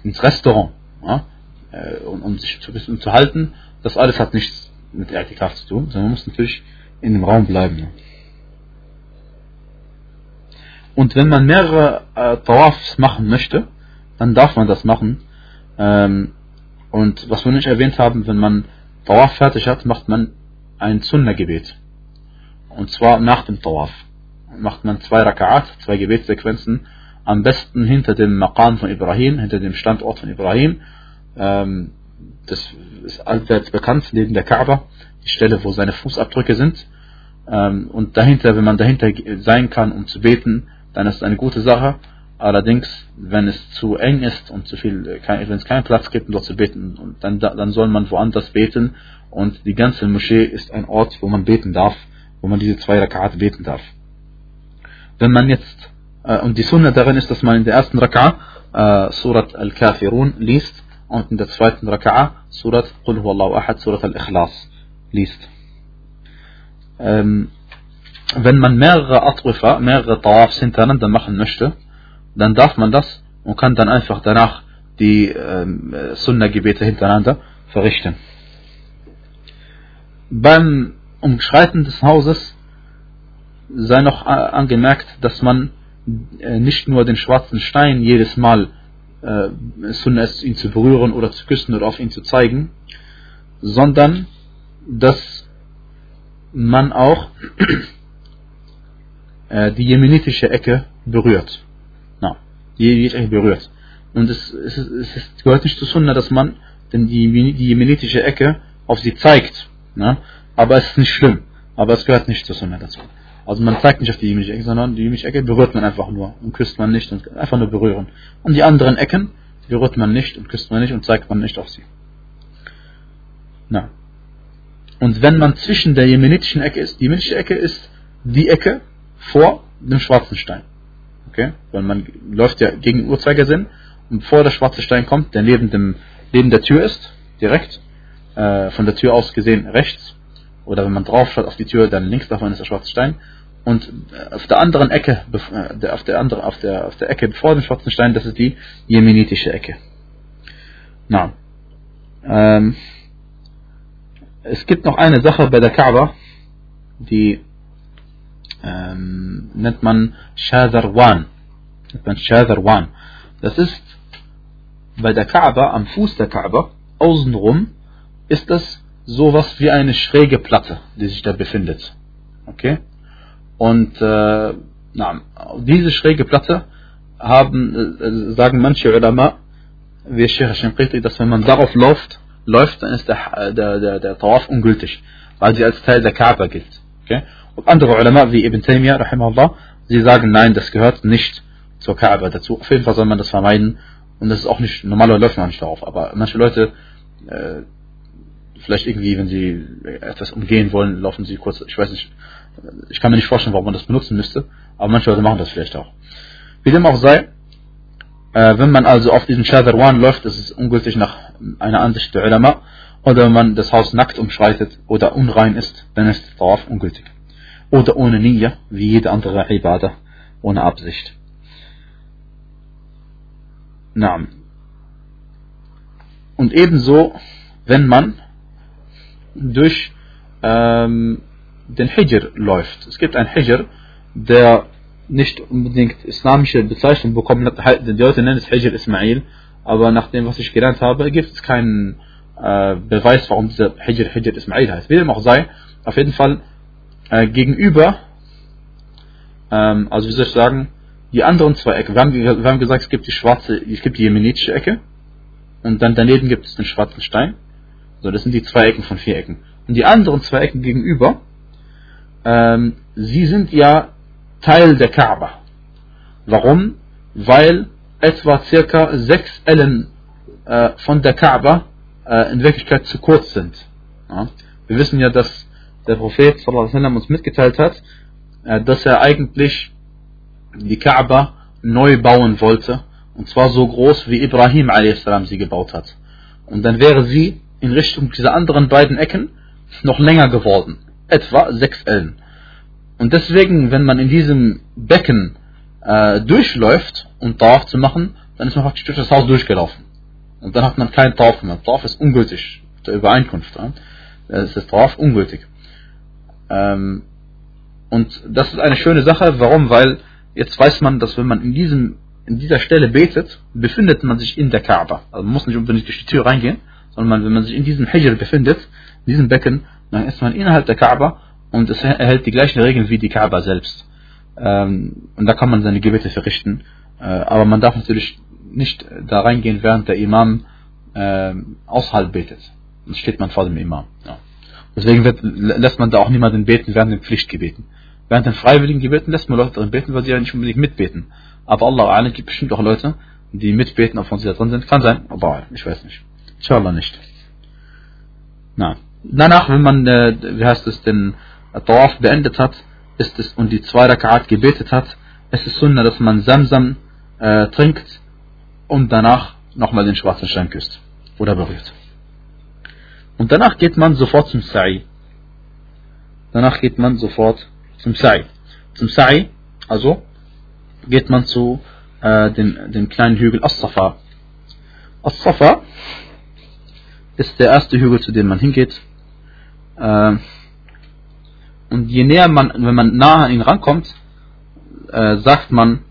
ins Restaurant, ja? äh, um, um, sich zu, bisschen zu halten. Das alles hat nichts mit Erdkraft zu tun, sondern man muss natürlich in dem Raum bleiben. Ja? Und wenn man mehrere äh, Tawafs machen möchte, dann darf man das machen. Ähm, und was wir nicht erwähnt haben, wenn man Tawaf fertig hat, macht man ein Sunna-Gebet. Und zwar nach dem Tawaf. Macht man zwei Raka'at, zwei Gebetssequenzen, am besten hinter dem Maqam von Ibrahim, hinter dem Standort von Ibrahim. Ähm, das ist allseits bekannt, neben der Kaaba, die Stelle, wo seine Fußabdrücke sind. Ähm, und dahinter, wenn man dahinter sein kann, um zu beten, dann ist es eine gute Sache. Allerdings, wenn es zu eng ist und zu viel, wenn es keinen Platz gibt, um dort zu beten, dann, dann soll man woanders beten und die ganze Moschee ist ein Ort, wo man beten darf, wo man diese zwei Rakate beten darf. Wenn man jetzt, äh, und die Sunna darin ist, dass man in der ersten Raka'a äh, Surat Al-Kafirun liest und in der zweiten Raka'a Surat Qul Huwallahu Ahad, Surat Al-Ikhlas liest. Ähm, wenn man mehrere Atrufa, mehrere Tawafs hintereinander machen möchte, dann darf man das und kann dann einfach danach die ähm, Sunna-Gebete hintereinander verrichten. Beim Umschreiten des Hauses sei noch angemerkt, dass man äh, nicht nur den schwarzen Stein jedes Mal äh, Sunna ist, ihn zu berühren oder zu küssen oder auf ihn zu zeigen, sondern dass man auch *clears throat* äh, die jemenitische Ecke berührt. Na, die jemenitische Ecke berührt. Und es, es, es, es gehört nicht zu Sunna, dass man denn die, die jemenitische Ecke auf sie zeigt. Na? Aber es ist nicht schlimm. Aber es gehört nicht zu Sunna dazu. Also man zeigt nicht auf die jemenitische Ecke, sondern die jemenitische Ecke berührt man einfach nur und küsst man nicht und einfach nur berühren. Und die anderen Ecken berührt man nicht und küsst man nicht und zeigt man nicht auf sie. Na. Und wenn man zwischen der jemenitischen Ecke ist, die jemenitische Ecke ist die Ecke vor dem schwarzen Stein. Okay? Weil man läuft ja gegen den Uhrzeigersinn und bevor der schwarze Stein kommt, der neben, dem, neben der Tür ist, direkt, äh, von der Tür aus gesehen rechts, oder wenn man drauf schaut auf die Tür, dann links davon ist der schwarze Stein. Und äh, auf der anderen Ecke, äh, auf der, andere, auf der, auf der Ecke vor dem schwarzen Stein, das ist die jemenitische Ecke. Na. Ähm, es gibt noch eine Sache bei der Kaaba, die ähm, nennt man Shazarwan. Nennt man Shazarwan. Das ist bei der Kaaba, am Fuß der Kaaba, außenrum, ist das sowas wie eine schräge Platte, die sich da befindet. Okay? Und äh, na, diese schräge Platte haben, äh, sagen manche Ulama, wie Sheikh Shinqiti, dass wenn man darauf läuft, läuft, dann ist der, der, der, der Tawaf ungültig, weil sie als Teil der Kaaba gilt. Okay? Und andere Ulama, wie Ibn Taymiyyah, rahimahullah, sie sagen, nein, das gehört nicht zur Kaaba dazu. Auf jeden Fall soll man das vermeiden. Und das ist auch nicht, normalerweise läuft man nicht darauf. Aber manche Leute, äh, vielleicht irgendwie, wenn sie etwas umgehen wollen, laufen sie kurz, ich weiß nicht, ich kann mir nicht vorstellen, warum man das benutzen müsste. Aber manche Leute machen das vielleicht auch. Wie dem auch sei, äh, wenn man also auf diesen Shadar läuft, ist es ungültig nach einer Ansicht der Ulama. Oder wenn man das Haus nackt umschreitet oder unrein ist, dann ist darauf ungültig oder ohne Niyya, wie jede andere Ibadah, ohne Absicht. Na. Und ebenso, wenn man durch ähm, den Hijr läuft. Es gibt einen Hijr, der nicht unbedingt islamische Bezeichnung bekommen hat. Die Leute nennen es Hijr Ismail, aber nach dem, was ich gelernt habe, gibt es keinen äh, Beweis, warum dieser Hijr Hijr Ismail heißt. Wie dem auch sei, auf jeden Fall äh, gegenüber, ähm, also wie soll ich sagen, die anderen zwei Ecken. Wir haben, wir haben gesagt, es gibt die schwarze, es gibt die jemenitische Ecke und dann daneben gibt es den schwarzen Stein. So, das sind die zwei Ecken von vier Ecken. Und die anderen zwei Ecken gegenüber, ähm, sie sind ja Teil der Kaaba. Warum? Weil etwa circa sechs Ellen äh, von der Kaaba äh, in Wirklichkeit zu kurz sind. Ja? Wir wissen ja, dass der Prophet sallam, uns mitgeteilt hat, äh, dass er eigentlich die Kaaba neu bauen wollte. Und zwar so groß, wie Ibrahim a.s. sie gebaut hat. Und dann wäre sie in Richtung dieser anderen beiden Ecken noch länger geworden. Etwa sechs Ellen. Und deswegen, wenn man in diesem Becken äh, durchläuft, um Tawaf zu machen, dann ist man praktisch durch das Haus durchgelaufen. Und dann hat man keinen Tawaf mehr. Tawaf ist ungültig, der Übereinkunft. Ja? Das ist Tawaf ungültig. Ähm, und das ist eine schöne Sache. Warum? Weil jetzt weiß man, dass wenn man in diesem in dieser Stelle betet, befindet man sich in der Kaaba. Also man muss nicht unbedingt durch die Tür reingehen, sondern wenn man sich in diesem Hijr befindet, in diesem Becken, dann ist man innerhalb der Kaaba und es erhält die gleichen Regeln wie die Kaaba selbst. Ähm, und da kann man seine Gebete verrichten. Äh, aber man darf natürlich nicht da reingehen, während der Imam äh, außerhalb betet. Dann steht man vor dem Imam. Ja. Deswegen wird, lässt man da auch niemanden beten während den Pflichtgebeten. Während den freiwilligen Gebeten lässt man Leute drin beten, weil sie ja nicht unbedingt mitbeten. Aber Allah gibt bestimmt auch Leute, die mitbeten, obwohl sie da drin sind. Kann sein, aber ich weiß nicht. Inshallah nicht. Na. Danach, wenn man, äh, wie heißt es, den Tawaf beendet hat, ist es und die zwei Rakat gebetet hat, es ist Sunna, dass man Samsam äh, trinkt und danach nochmal den schwarzen Stein küsst oder berührt. Und danach geht man sofort zum Sa'i. Danach geht man sofort zum Sa'i. Zum Sa'i, also geht man zu äh, dem, dem kleinen Hügel As-Safa. As-Safa ist der erste Hügel, zu dem man hingeht. Äh, und je näher man, wenn man nah an ihn rankommt, äh, sagt man,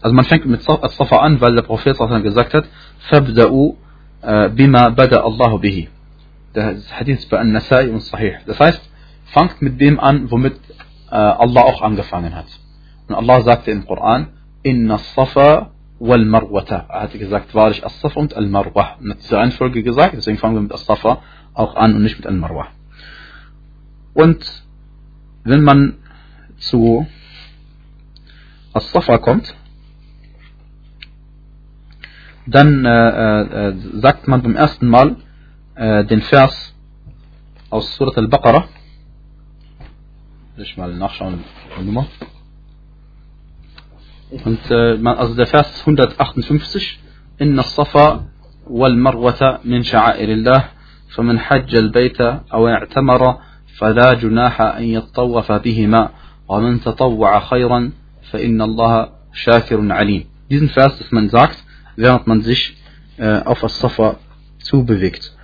also man fängt mit As-Safa an, weil der Prophet gesagt hat, فَبْدَأُوا بِمَا بَدَأَ اللَّهُ بِهِ Der Hadith ist bei An-Nasai und Sahih. Das heißt, fangt mit dem an, womit äh, Allah auch angefangen hat. Und Allah sagte im Koran, Inna Safa wal Marwata. Er hatte gesagt, wahrlich As-Safa und Al-Marwa. Und hat diese Reihenfolge gesagt, deswegen fangen wir mit As-Safa auch an und nicht mit Al-Marwa. Und wenn man zu As-Safa kommt, dann äh, äh, sagt man beim ersten Mal äh, den Vers aus Surat al-Baqarah. Ich mal nachschauen, die Nummer. Und äh, also der Vers 158. إن الصفا والمروة من شعائر الله فمن حج البيت أو اعتمر فلا جناح أن يطوف بهما ومن تطوع خيرا فإن الله شاكر عليم. Diesen Vers, dass man sagt, während man sich äh, auf das Safa zubewegt.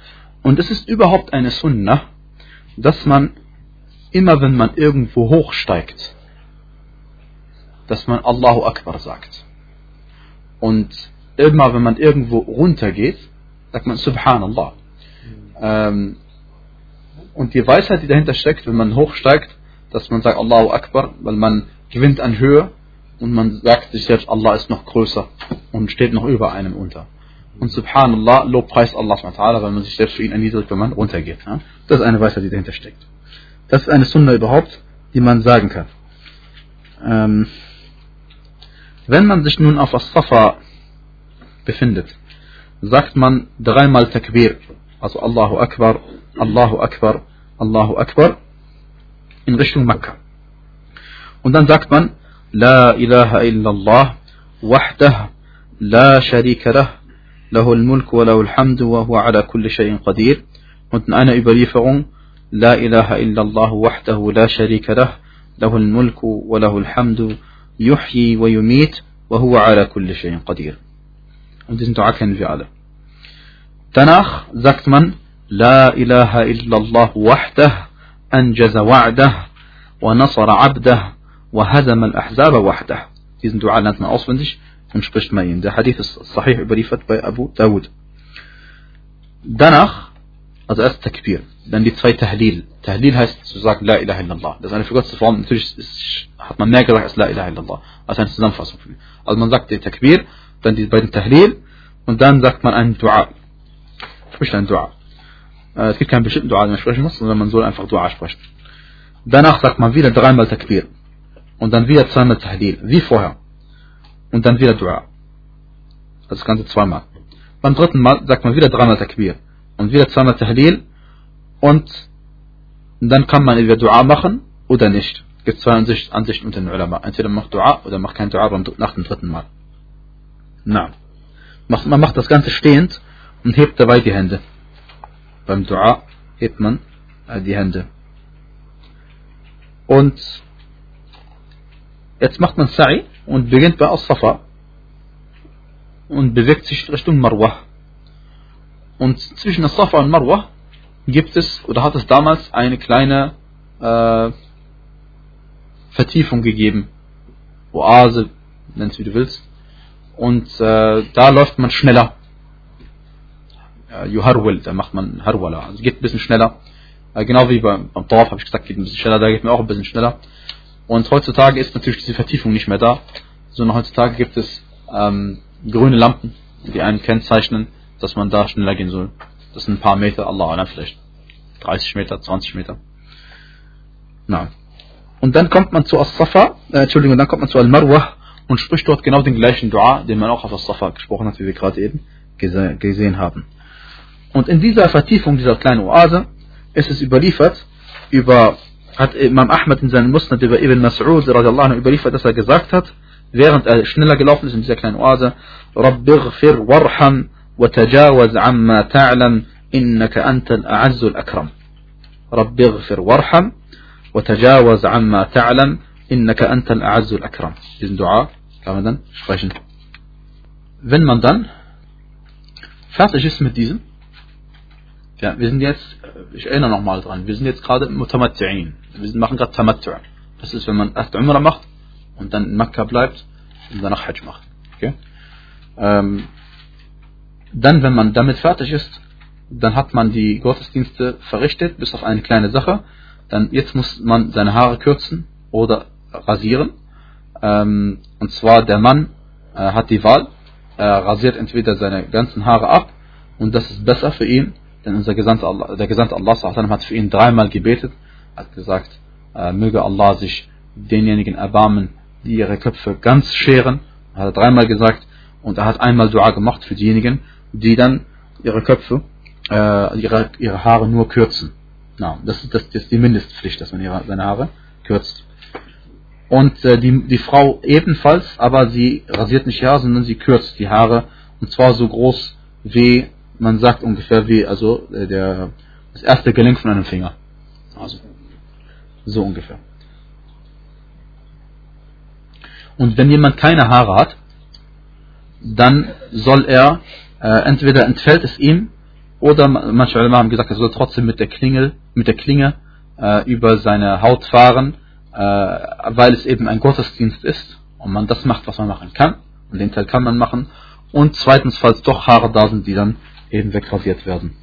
Und es ist überhaupt eine Sunna, dass man immer wenn man irgendwo hochsteigt, dass man Allahu Akbar sagt. Und immer wenn man irgendwo runtergeht, sagt man Subhanallah. Ähm, und die Weisheit, die dahinter steckt, wenn man hochsteigt, dass man sagt Allahu Akbar, weil man gewinnt an Höhe und man sagt sich selbst, Allah ist noch größer und steht noch über einem unter. Und Subhanallah, Lobpreis Allah, weil man sich selbst für ihn erniedrigt, wenn man runtergeht. Das ist eine Weisheit, die dahinter steckt. Das ist eine Sunna überhaupt, die man sagen kann. Ähm, Wenn man sich nun auf das Safa befindet, sagt man dreimal Takbir, also Allahu Akbar, Allahu Akbar, Allahu Akbar, in Richtung Mekka. Und dann sagt man, La ilaha illallah, wahdah, la sharika lah, lahul mulk wa lahul hamdu wa huwa ala kulli shayin qadir. Und in einer Überlieferung, La ilaha illallah, wahdahu, la sharika lah, lahul mulk wa lahul hamdu يحيي ويميت وهو على كل شيء قدير und diesen Dua kennen wir alle danach sagt man لا إله إلا الله وحده أنجز وعده ونصر عبده وهزم الأحزاب وحده diesen Dua lernt man auswendig und spricht man ihn der Hadith ist sahih überliefert bei Abu Dawud danach also erst Takbir dann die zwei Tahlil. Tahlil heißt zu sagen La ilaha illallah. Das ist eine verkürzte Form. Natürlich ist, hat man mehr gesagt als La ilaha illallah. Als eine Zusammenfassung. Also man sagt den Takbir, dann die beiden Tahlil und dann sagt man einen Dua. Spricht ein Dua. Äh, es gibt keinen bestimmten Dua, den man sprechen muss, sondern man soll einfach Dua sprechen. Danach sagt man wieder dreimal Takbir. Und dann wieder zweimal Tahlil. Wie vorher. Und dann wieder Dua. Das Ganze zweimal. Beim dritten Mal sagt man wieder dreimal Takbir. Und wieder zweimal Tahlil und dann kann man entweder Dua machen oder nicht. Es gibt zwei Ansichten, Ansichten unter den Ulama. Entweder macht Dua oder macht kein Dua nach dem dritten Mal. Na. Man macht das Ganze stehend und hebt dabei die Hände. Beim Dua hebt man äh, die Hände. Und jetzt macht man Sa'i und beginnt bei As-Safa und bewegt sich Richtung Marwa. Und zwischen As-Safa und Marwa gibt es oder hat es damals eine kleine äh, Vertiefung gegeben. Oase, nennst wie du willst. Und äh, da läuft man schneller. Juharwil, da macht man Harwala. Also geht ein bisschen schneller. Äh, genau wie beim, beim Dorf habe ich gesagt, geht ein bisschen schneller, da geht man auch ein bisschen schneller. Und heutzutage ist natürlich diese Vertiefung nicht mehr da, sondern heutzutage gibt es ähm, grüne Lampen, die einen kennzeichnen, dass man da schneller gehen soll. Das sind ein paar Meter, Allah Allah vielleicht 30 Meter, 20 Meter. Na. Und dann kommt man zu As-Safa, äh, Entschuldigung, dann kommt man zu Al-Marwa und spricht dort genau den gleichen Dua, den man auch auf As-Safa gesprochen hat, wie wir gerade eben gese gesehen haben. Und in dieser Vertiefung dieser kleinen Oase ist es überliefert, über, hat Imam Ahmad in seinem Musnad über Ibn Mas'ud überliefert, dass er gesagt hat, während er schneller gelaufen ist in dieser kleinen Oase, Rabbighfir warham وتجاوز عما تعلم إنك أنت الأعز الأكرم رب اغفر وارحم وتجاوز عما تعلم إنك أنت الأعز الأكرم diesen Dua kann man dann sprechen wenn man dann fertig ist mit diesem ja, wir sind jetzt, ich erinnere nochmal dran, wir sind jetzt gerade Mutamatti'in. Wir machen gerade Tamattu'. Das ist, wenn man erst Umrah macht und dann in Mekka bleibt und danach Hajj macht. Okay? Ähm, dann, wenn man damit fertig ist, dann hat man die Gottesdienste verrichtet, bis auf eine kleine Sache. Dann jetzt muss man seine Haare kürzen oder rasieren. Ähm, und zwar der Mann äh, hat die Wahl. Er rasiert entweder seine ganzen Haare ab und das ist besser für ihn, denn unser Gesandte Allah, der Gesandte Allah hat für ihn dreimal gebetet, hat gesagt, äh, möge Allah sich denjenigen erbarmen, die ihre Köpfe ganz scheren. Hat er dreimal gesagt und er hat einmal Dua gemacht für diejenigen, die dann ihre Köpfe, äh, ihre, ihre Haare nur kürzen. No, das, ist, das ist die Mindestpflicht, dass man ihre, seine Haare kürzt. Und äh, die, die Frau ebenfalls, aber sie rasiert nicht die Haare, sondern sie kürzt die Haare und zwar so groß wie, man sagt ungefähr wie, also äh, der, das erste Gelenk von einem Finger. Also so ungefähr. Und wenn jemand keine Haare hat, dann soll er äh, entweder entfällt es ihm oder manche Ulema haben gesagt, er soll trotzdem mit der Klingel, mit der Klinge äh, über seine Haut fahren, äh, weil es eben ein Gottesdienst ist und man das macht, was man machen kann und den Teil kann man machen und zweitens, falls doch Haare da sind, die dann eben wegrasiert werden.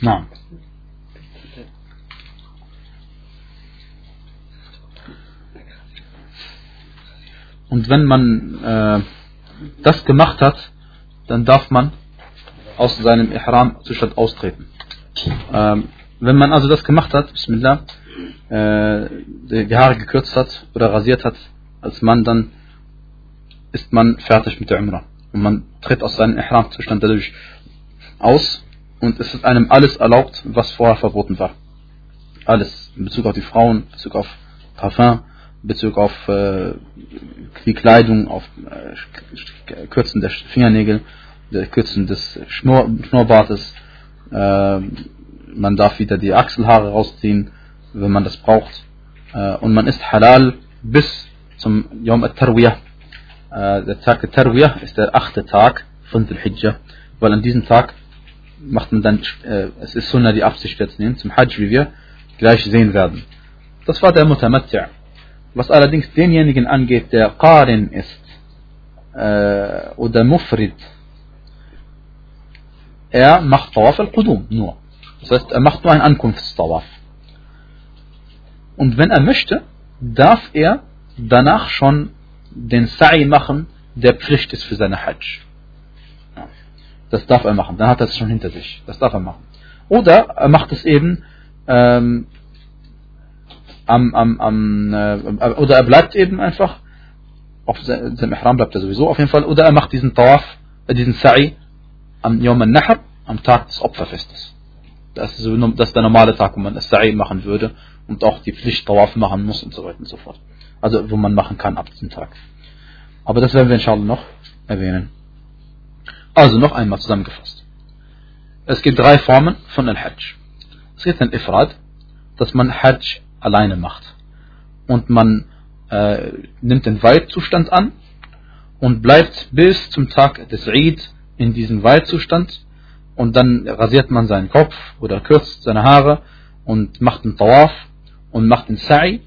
Na. Und wenn man äh, das gemacht hat, dann darf man aus seinem Ihram-Zustand austreten. Ähm, wenn man also das gemacht hat, Bismillah, äh, die Haare gekürzt hat oder rasiert hat, als Mann, dann ist man fertig mit der Umrah. Und man tritt aus seinem Ihram-Zustand dadurch aus und es ist einem alles erlaubt, was vorher verboten war. Alles. In Bezug auf die Frauen, in Bezug auf Parfum, Bezug auf äh, die Kleidung, auf äh, Kürzen der Fingernägel, der Kürzen des Schnur Schnurrbartes. Äh, man darf wieder die Achselhaare rausziehen, wenn man das braucht. Äh, und man ist halal bis zum Yom al-Tarwiyah. Äh, der Tag der Tarwiyah ist der achte Tag von der Hijjah, weil an diesem Tag macht man dann, äh, es ist Sunnah die Absicht jetzt nehmen, zum Hajj, wie wir gleich sehen werden. Das war der Mutamatti'. Was allerdings denjenigen angeht, der Qarin ist äh, oder Mufrid, er macht Tawaf al-Qudum nur. Das heißt, er macht nur einen Ankunftstawaf. Und wenn er möchte, darf er danach schon den Sa'i machen, der Pflicht ist für seine Hajj. Das darf er machen. Dann hat er es schon hinter sich. Das darf er machen. Oder er macht es eben ähm, am, am, am äh, oder er bleibt eben einfach auf seinem Ihram bleibt er sowieso auf jeden Fall. Oder er macht diesen Tawaf, äh, diesen Sa'i am Yom al-Nahr, am Tag des Opferfestes. Das ist, das ist der normale Tag, wo man das Sa'i machen würde und auch die Pflicht Tawaf machen muss und so weiter und so fort. Also wo man machen kann ab diesem Tag. Aber das werden wir inshallah noch erwähnen. Also noch einmal zusammengefasst. Es gibt drei Formen von Al-Hajj. Es gibt ein Ifrad, dass man Hajj alleine macht. Und man äh, nimmt den Weitzustand an und bleibt bis zum Tag des Eid in diesem Weitzustand und dann rasiert man seinen Kopf oder kürzt seine Haare und macht einen Tawaf und macht den Sa'i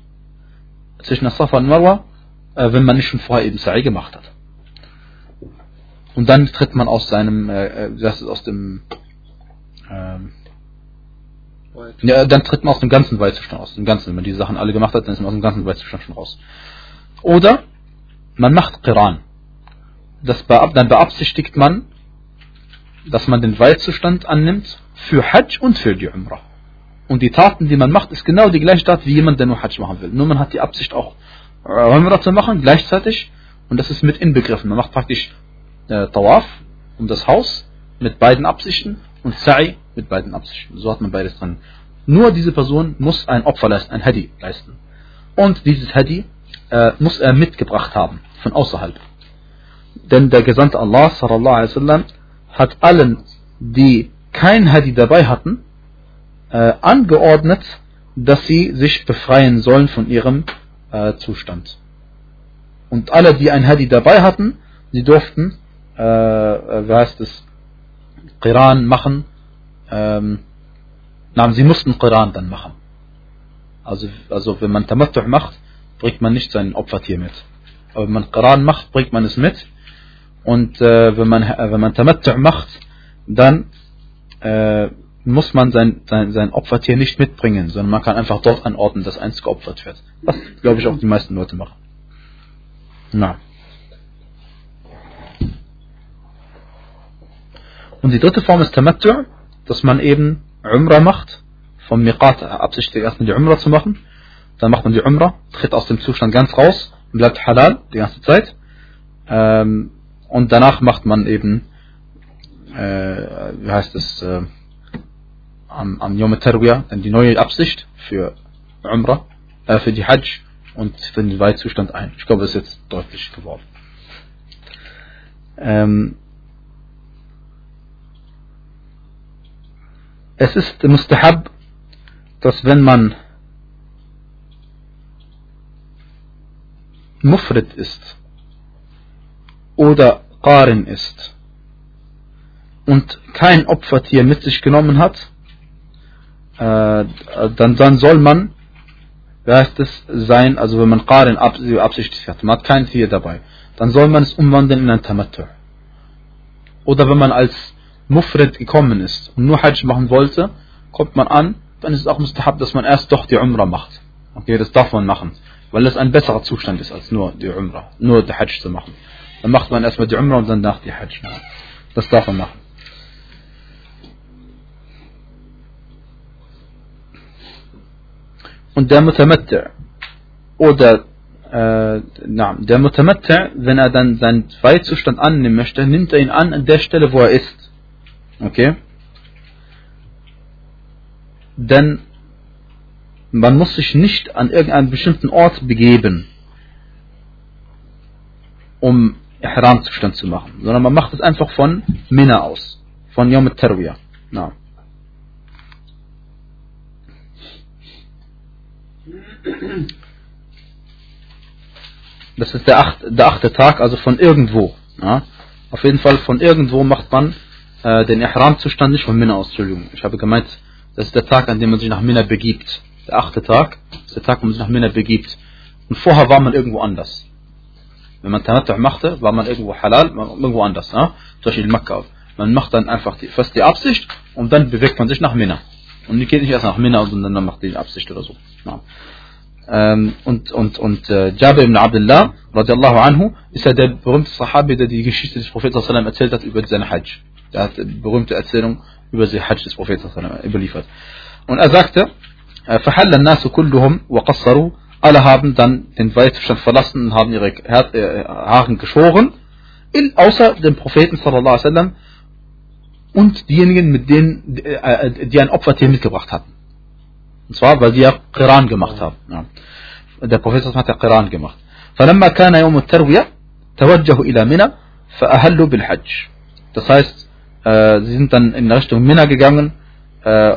zwischen Safa und Marwa, äh, wenn man nicht schon vorher eben Sa'i gemacht hat. Und dann tritt man aus seinem, äh, äh, aus dem, ähm, ja, dann tritt man aus dem ganzen Weitzustand aus, dem ganzen. Wenn man diese Sachen alle gemacht hat, dann ist man aus dem ganzen Weitzustand schon raus. Oder man macht Qiran. Das beab dann beabsichtigt man, dass man den Weitzustand annimmt für Hajj und für die Umrah. Und die Taten, die man macht, ist genau die gleiche Tat wie jemand, der nur Hajj machen will. Nur man hat die Absicht auch Umrah zu machen, gleichzeitig. Und das ist mit inbegriffen. Man macht praktisch äh, Tawaf um das Haus mit beiden Absichten und Sa'i mit beiden Absichten. So hat man beides dran nur diese Person muss ein Opfer leisten, ein Hadi leisten. Und dieses Hadi äh, muss er mitgebracht haben, von außerhalb. Denn der Gesandte Allah sallallahu alaihi wasallam hat allen, die kein Hadi dabei hatten, äh, angeordnet, dass sie sich befreien sollen von ihrem äh, Zustand. Und alle, die ein Hadi dabei hatten, sie durften, äh, äh wie heißt es, Qiran machen, ähm, na, sie mussten Qiran dann machen. Also, also wenn man Tamattu' macht, bringt man nicht sein Opfertier mit. Aber wenn man Qiran macht, bringt man es mit. Und äh, wenn man äh, man Tamattu' macht, dann äh, muss man sein, sein, sein Opfertier nicht mitbringen, sondern man kann einfach dort anordnen, dass eins geopfert wird. Was, glaube ich, auch die meisten Leute machen. Na. Und die dritte Form ist Tamattu', dass man eben Umrah macht, vom Miqat absichtlich erstmal die Umrah zu machen. Dann macht man die Umrah, tritt aus dem Zustand ganz raus und bleibt halal die ganze Zeit. Ähm, und danach macht man eben, äh, wie heißt es, äh, am, am Yom Tarwiyah dann die neue Absicht für Umrah, äh, für die Hajj und für den Weitzustand ein. Ich glaube, das ist jetzt deutlich geworden. Ähm, es ist mustahab, dass wenn man Mufrid ist oder Qarin ist und kein Opfertier mit sich genommen hat, äh, dann, dann soll man, wie heißt es, sein, also wenn man Qarin absichtlich hat, man hat kein Tier dabei, dann soll man es umwandeln in ein Tamattu. Oder wenn man als Mufrid gekommen ist und nur Hajj machen wollte, kommt man an, dann ist es auch mustahab, dass man erst doch die Umrah macht. Okay, das darf man machen, weil das ein besserer Zustand ist, als nur die Umrah, nur die Hajj zu machen. Dann macht man erstmal die Umrah und dann nach die Hajj. Das darf man machen. Und der Mutamatta oder äh, na, der Mutamatta, wenn er dann seinen Weitzustand annehmen möchte, nimmt er ihn an an der Stelle, wo er ist. Okay? Denn man muss sich nicht an irgendeinen bestimmten Ort begeben, um Ihram-Zustand zu machen, sondern man macht es einfach von Mina aus, von Yom Tarwiyah. Na. Das ist der, acht, der achte Tag, also von irgendwo. Ja. Auf jeden Fall von irgendwo macht man äh, den Ihram-Zustand nicht von Minna aus. Entschuldigung. Ich habe gemeint, das ist der Tag, an dem man sich nach Minna begibt. Der achte Tag ist der Tag, wo man sich nach Minna begibt. Und vorher war man irgendwo anders. Wenn man Tamattu' machte, war man irgendwo halal, irgendwo anders. Ja? Zum Beispiel in Makkah. Man macht dann einfach die, fast die Absicht und dann bewegt man sich nach Minna. Und die geht nicht erst nach Minna, sondern dann macht die Absicht oder so. Ja Ähm, und und, und äh, Jabir ibn Abdullah, radiallahu anhu, ist ja der berühmte Sahabi, der die Geschichte des Propheten erzählt hat über seine Hajj. Der hat eine berühmte Erzählung über die Hajj des Propheten überliefert. Und er sagte, فحل الناس كلهم وقصروا alle haben dann den Weitzustand verlassen und haben ihre äh, Haaren geschoren, außer dem Propheten sallallahu alaihi wasallam und diejenigen, mit denen, äh, die ein Opfertier mitgebracht hatten. Und zwar, weil sie ja Qiran gemacht haben. Ja. Der Prophet hat ja Qiran gemacht. فلما كان يوم التروية توجهوا إلى منى فأهلوا بالحج. Das heißt, äh, sie sind dann in Richtung Mina gegangen, äh,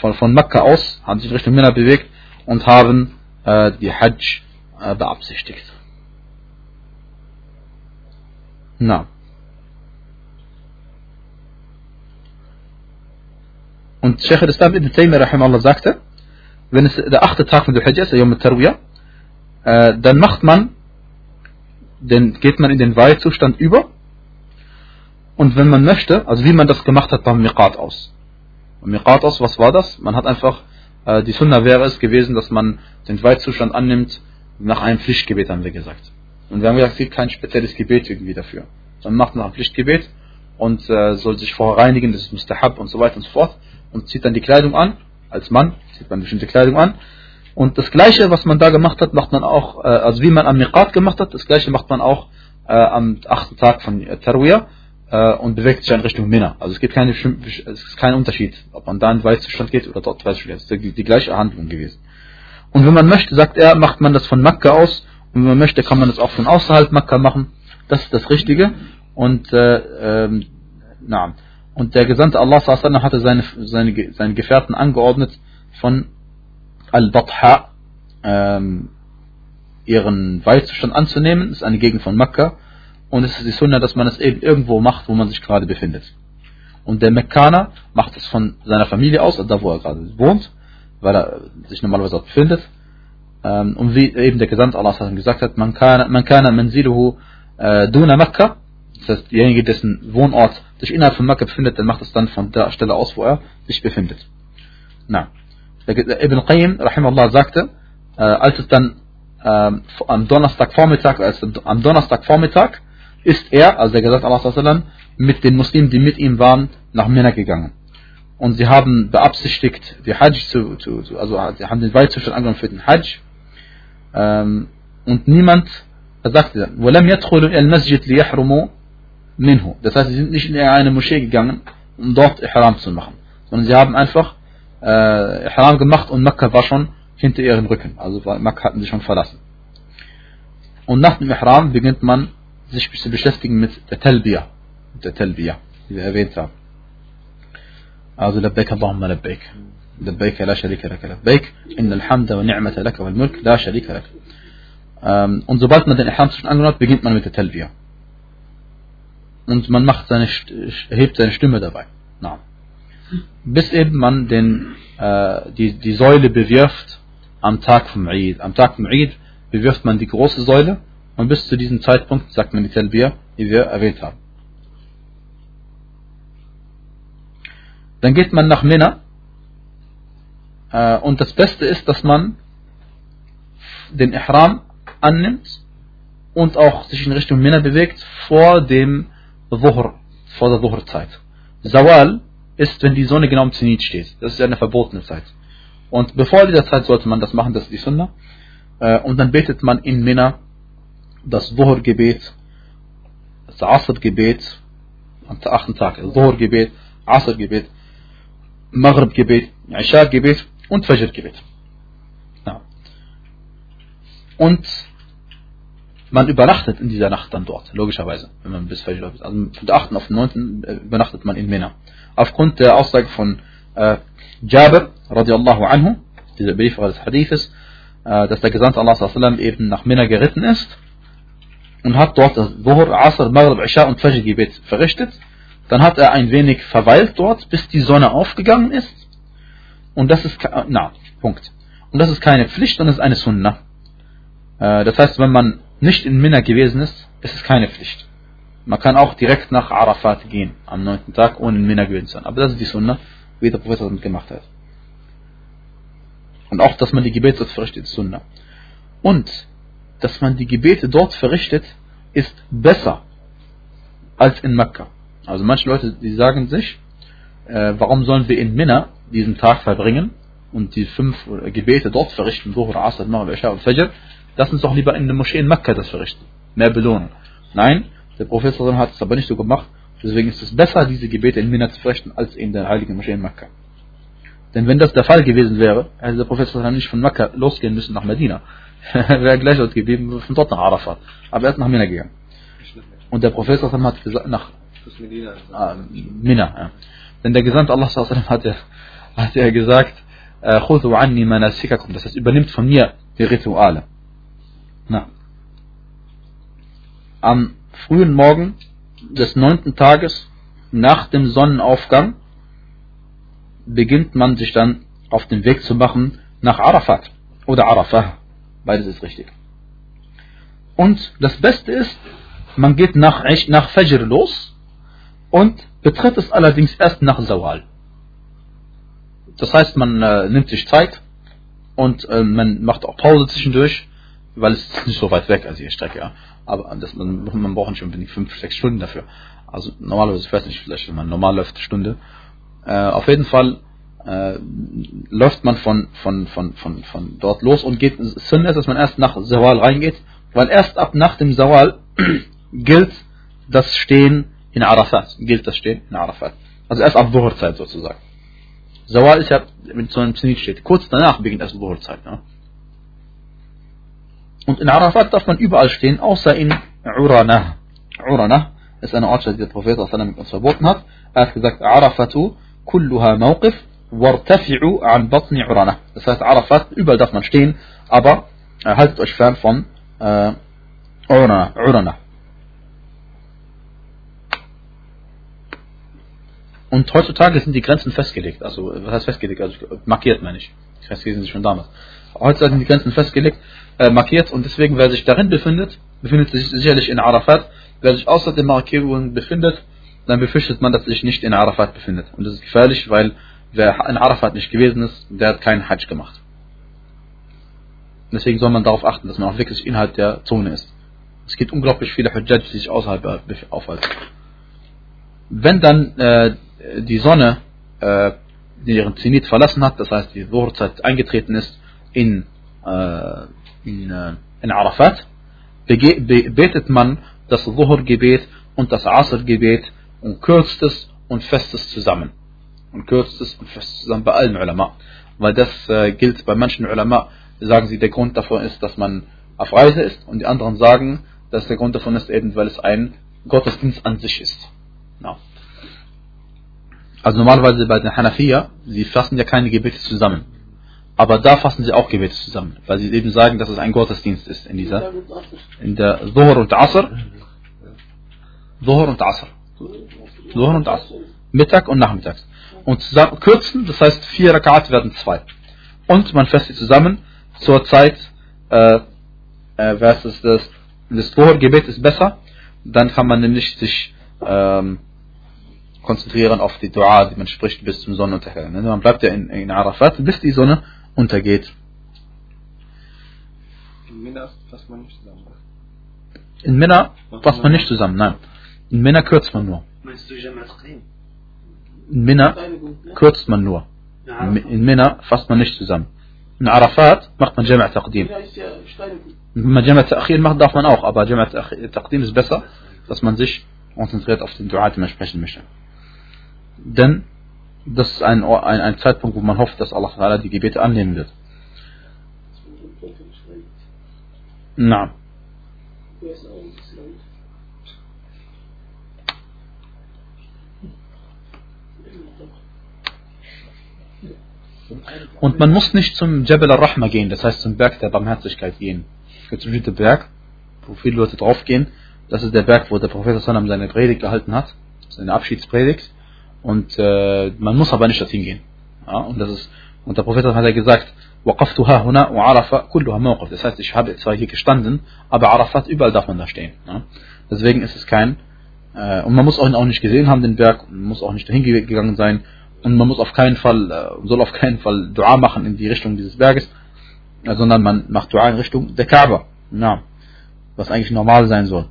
von, von Mekka aus, haben sich in Richtung Mina bewegt und haben äh, die Hajj äh, beabsichtigt. Na. Und Sheikh al-Islam ibn Taymiyyah rahimahullah sagte, wenn es der achte Tag von der Hajj ist, Yom Tarwiyah, äh, dann macht man, dann geht man in den Weihzustand über und wenn man möchte, also wie man das gemacht hat beim Miqat aus. Beim Miqat aus, was war das? Man hat einfach, äh, die Sunna wäre es gewesen, dass man den Weihzustand annimmt, nach einem Pflichtgebet haben wir gesagt. Und wir haben gesagt, es gibt kein spezielles Gebet irgendwie dafür. Man macht nach einem Pflichtgebet und äh, soll sich vorher reinigen, das ist Mustahab und so weiter und so fort und zieht dann die Kleidung an, als Mann, zieht man bestimmte Kleidung an. Und das Gleiche, was man da gemacht hat, macht man auch, äh, also wie man am Miqat gemacht hat, das Gleiche macht man auch äh, am achten Tag von Tarwiyah. äh, und bewegt sich in Richtung Mina. Also es gibt keine, es ist kein Unterschied, ob man da in Weißzustand geht oder dort Weißzustand. Es ist die, die gleiche Handlung gewesen. Und wenn man möchte, sagt er, macht man das von Makka aus. Und wenn man möchte, kann man das auch von außerhalb Makka machen. Das ist das Richtige. Und, äh, ähm, na, und der Gesandte Allah hatte seine, seine, seine Gefährten angeordnet, von Al-Batha ähm, ihren Weißzustand anzunehmen. Das ist eine Gegend von Makka. Und es ist die Sunna, dass man es eben irgendwo macht, wo man sich gerade befindet. Und der Mekkaner macht es von seiner Familie aus, da wo er gerade wohnt weil er sich normalerweise dort befindet. Ähm, und wie eben der Gesandte Allah gesagt hat, man kann man kann manziluhu äh, duna Mekka, das heißt, derjenige, dessen Wohnort sich innerhalb von Mekka befindet, der macht es dann von der Stelle aus, wo er sich befindet. Na. Ibn Qayyim, rahimahullah, sagte, äh, als es dann äh, am Donnerstagvormittag, als am Donnerstagvormittag ist er, also der Gesandte Allah mit den Muslimen, die mit ihm waren, nach Mina gegangen und sie haben beabsichtigt, die Hajj zu, zu, zu also sie haben den Weitzustand angenommen für den Hajj ähm, und niemand er sagte dann, وَلَمْ يَدْخُلُوا إِلَى الْمَسْجِدِ لِيَحْرُمُوا minhu. Das heißt, sie sind nicht in eine Moschee gegangen, um dort Ihram zu machen, sondern sie haben einfach äh, Ihram gemacht und Mekka war schon hinter ihrem Rücken. Also Mekka hatten sie schon verlassen. Und nach dem Ihram beginnt man sich zu beschäftigen mit der Talbiya, mit der Talbiya, wie wir erwähnt haben. Also Labbaik Allahumma Labbaik. Labbaik la sharika lak Labbaik. Inna alhamda wa ni'mata lak wal mulk la sharika lak. Ähm, und sobald man den Ihram schon angehört, beginnt man mit der Talbiya. Und man macht seine, hebt seine Stimme dabei. Na. Bis eben man den, äh, die, die Säule bewirft am Tag vom Eid. Am Tag vom Eid bewirft man die große Säule und bis zu diesem Zeitpunkt sagt man die Talbiyah, die wir erwähnt haben. Dann geht man nach Mina. Äh, und das Beste ist, dass man den Ihram annimmt und auch sich in Richtung Mina bewegt vor dem Dhuhr, vor der Dhuhr-Zeit. Zawal ist, wenn die Sonne genau im Zenit steht. Das ist eine verbotene Zeit. Und bevor dieser Zeit sollte man das machen, das ist die Sunna. Äh, und dann betet man in Mina das Dhuhr-Gebet, das Asr-Gebet, am achten Tag, Dhuhr-Gebet, Asr-Gebet, Maghrib-Gebet, Isha-Gebet und Fajr-Gebet. Und man übernachtet in dieser Nacht dann dort, logischerweise, wenn man bis Fajr ist. Also von der 8. auf den 9. Äh, übernachtet man in Mina. Aufgrund der Aussage von äh, Jabir, radiallahu anhu, dieser Überlieferer des Hadithes, äh, dass der Gesandte Allah sallam, eben nach Mina geritten ist und hat dort das Dhuhr, Asr, Maghrib, Isha und Fajr-Gebet verrichtet dann hat er ein wenig verweilt dort, bis die Sonne aufgegangen ist. Und das ist, na, Punkt. Und das ist keine Pflicht, sondern es ist eine Sunna. Äh, das heißt, wenn man nicht in Minna gewesen ist, ist es keine Pflicht. Man kann auch direkt nach Arafat gehen, am neunten Tag, ohne in Minna gewesen zu sein. Aber das ist die Sunna, wie der Prophet damit gemacht hat. Und auch, dass man die Gebete dort verrichtet, ist Sunna. Und, dass man die Gebete dort verrichtet, ist besser als in Mekka. Also manche Leute, die sagen sich, äh, warum sollen wir in Minna diesen Tag verbringen und die fünf Gebete dort verrichten, Dhuhr, Asr, Maghrib, Isha und Fajr, lass uns doch lieber in der Moschee in Mekka das verrichten. Mehr Belohnung. Nein, der Prophet hat es aber nicht so gemacht. Deswegen ist es besser, diese Gebete in Minna zu verrichten, als in der heiligen Moschee in Mekka. Denn wenn das der Fall gewesen wäre, hätte der Prophet nicht von Mekka losgehen müssen nach Medina. *laughs* er wäre gleich dort geblieben, von dort nach Arafat. Aber er ist nach Minna gegangen. Und der Prophet hat gesagt, nach. Ah, Mina, ja. Denn der Gesandte Allah hat ja, hat ja gesagt, äh, das heißt, übernimmt von mir die Rituale. Na. Am frühen Morgen des neunten Tages nach dem Sonnenaufgang beginnt man sich dann auf den Weg zu machen nach Arafat oder Arafah. Beides ist richtig. Und das Beste ist, man geht nach, nach Fajr los und betritt es allerdings erst nach Zawal. Das heißt, man äh, nimmt sich Zeit und äh, man macht auch Pause zwischendurch, weil es *laughs* ist nicht so weit weg, also die Strecke, ja. Aber das, man, man braucht nicht unbedingt 5, 6 Stunden dafür. Also normalerweise, ich weiß nicht, vielleicht wenn man normal läuft, eine Stunde. Äh, auf jeden Fall äh, läuft man von, von, von, von, von dort los und geht, es ist, dass man erst nach Zawal reingeht, weil erst ab nach dem Zawal *clears throat* gilt das Stehen In Arafat gilt das stehen, in Arafat. Also erst ab Dhuhr-Zeit sozusagen. Zawal ist ja, wenn es so einem Zenit steht. Kurz danach beginnt erst Dhuhr-Zeit. Ne? Und in Arafat darf man überall stehen, außer in Urana. Urana ist eine Ortschaft, die der Prophet mit uns verboten hat. Er hat gesagt, Arafatu kulluha mawqif wartafi'u an batni Urana. Das heißt, Arafat, überall darf man stehen, aber haltet euch fern von äh, Urana. Urana. Und heutzutage sind die Grenzen festgelegt. Also, was heißt festgelegt? Also, markiert meine ich. Festgelegt sind sie schon damals. Heutzutage sind die Grenzen festgelegt, äh, markiert und deswegen, wer sich darin befindet, befindet sich sicherlich in Arafat. Wer sich außer den Markierungen befindet, dann befürchtet man, dass er sich nicht in Arafat befindet. Und das ist gefährlich, weil wer in Arafat nicht gewesen ist, der hat keinen Hajj gemacht. Deswegen soll man darauf achten, dass man auch wirklich innerhalb der Zone ist. Es gibt unglaublich viele Hajjaj, die sich außerhalb aufhalten. Wenn dann äh, die Sonne äh, ihren Zenit verlassen hat, das heißt die Dhurzeit eingetreten ist in, äh, in, äh, in Arafat, betet man das Dhuhr-Gebet und das Asr-Gebet und kürzt es und fest es zusammen. Und kürzt es und fest zusammen bei allen Ulama. Weil das äh, gilt bei manchen Ulama, sagen sie, der Grund davon ist, dass man auf Reise ist und die anderen sagen, dass der Grund davon ist eben, weil es ein Gottesdienst an sich ist. No. Also normalerweise bei den Hanafiya, sie fassen ja keine Gebete zusammen. Aber da fassen sie auch Gebete zusammen, weil sie eben sagen, dass es ein Gottesdienst ist in dieser, in der Dhuhr und Asr. Dhuhr und Asr. Dhuhr und Asr. Mittag und Nachmittags. Und zusammen, kürzen, das heißt vier Rakat werden zwei. Und man fasst sie zusammen zur Zeit, äh, äh, was ist das, das Dhuhr-Gebet ist besser, dann kann man nämlich sich, ähm, konzentrieren auf die Dua, die man spricht bis zum Sonnenuntergang. Ne? Man bleibt ja in, in Arafat, bis die Sonne untergeht. In Minna fasst man nicht zusammen. In Minna fasst man nicht zusammen, nein. In Minna kürzt man nur. Meinst du In Minna kürzt man nur. In Minna fasst man nicht zusammen. In Arafat macht man Jama' Taqdim. Wenn man Jama' Ta'khir macht, darf man auch, aber Jama' Taqdim ist besser, dass man sich konzentriert auf den Dua, den man sprechen möchte. Denn das ist ein, ein, ein Zeitpunkt, wo man hofft, dass Allah die Gebete annehmen wird. Na. Und man muss nicht zum Jabal al-Rahma gehen, das heißt zum Berg der Barmherzigkeit gehen. Es gibt einen bestimmten Berg, wo viele Leute draufgehen. Das ist der Berg, wo der Prophet seine Predigt gehalten hat, seine Abschiedspredigt. Und äh, man muss aber nicht dorthin gehen. Ja, und, das ist, und der Prophet hat ja gesagt, Das heißt, ich habe zwar hier gestanden, aber Arafat, überall darf man da stehen. Ja. Deswegen ist es kein, äh, und man muss auch, auch nicht gesehen haben, den Berg, man muss auch nicht dahin gegangen sein, und man muss auf keinen Fall, äh, soll auf keinen Fall Dua machen in die Richtung dieses Berges, sondern man macht Dua in Richtung der Kaaba. Ja, was eigentlich normal sein soll.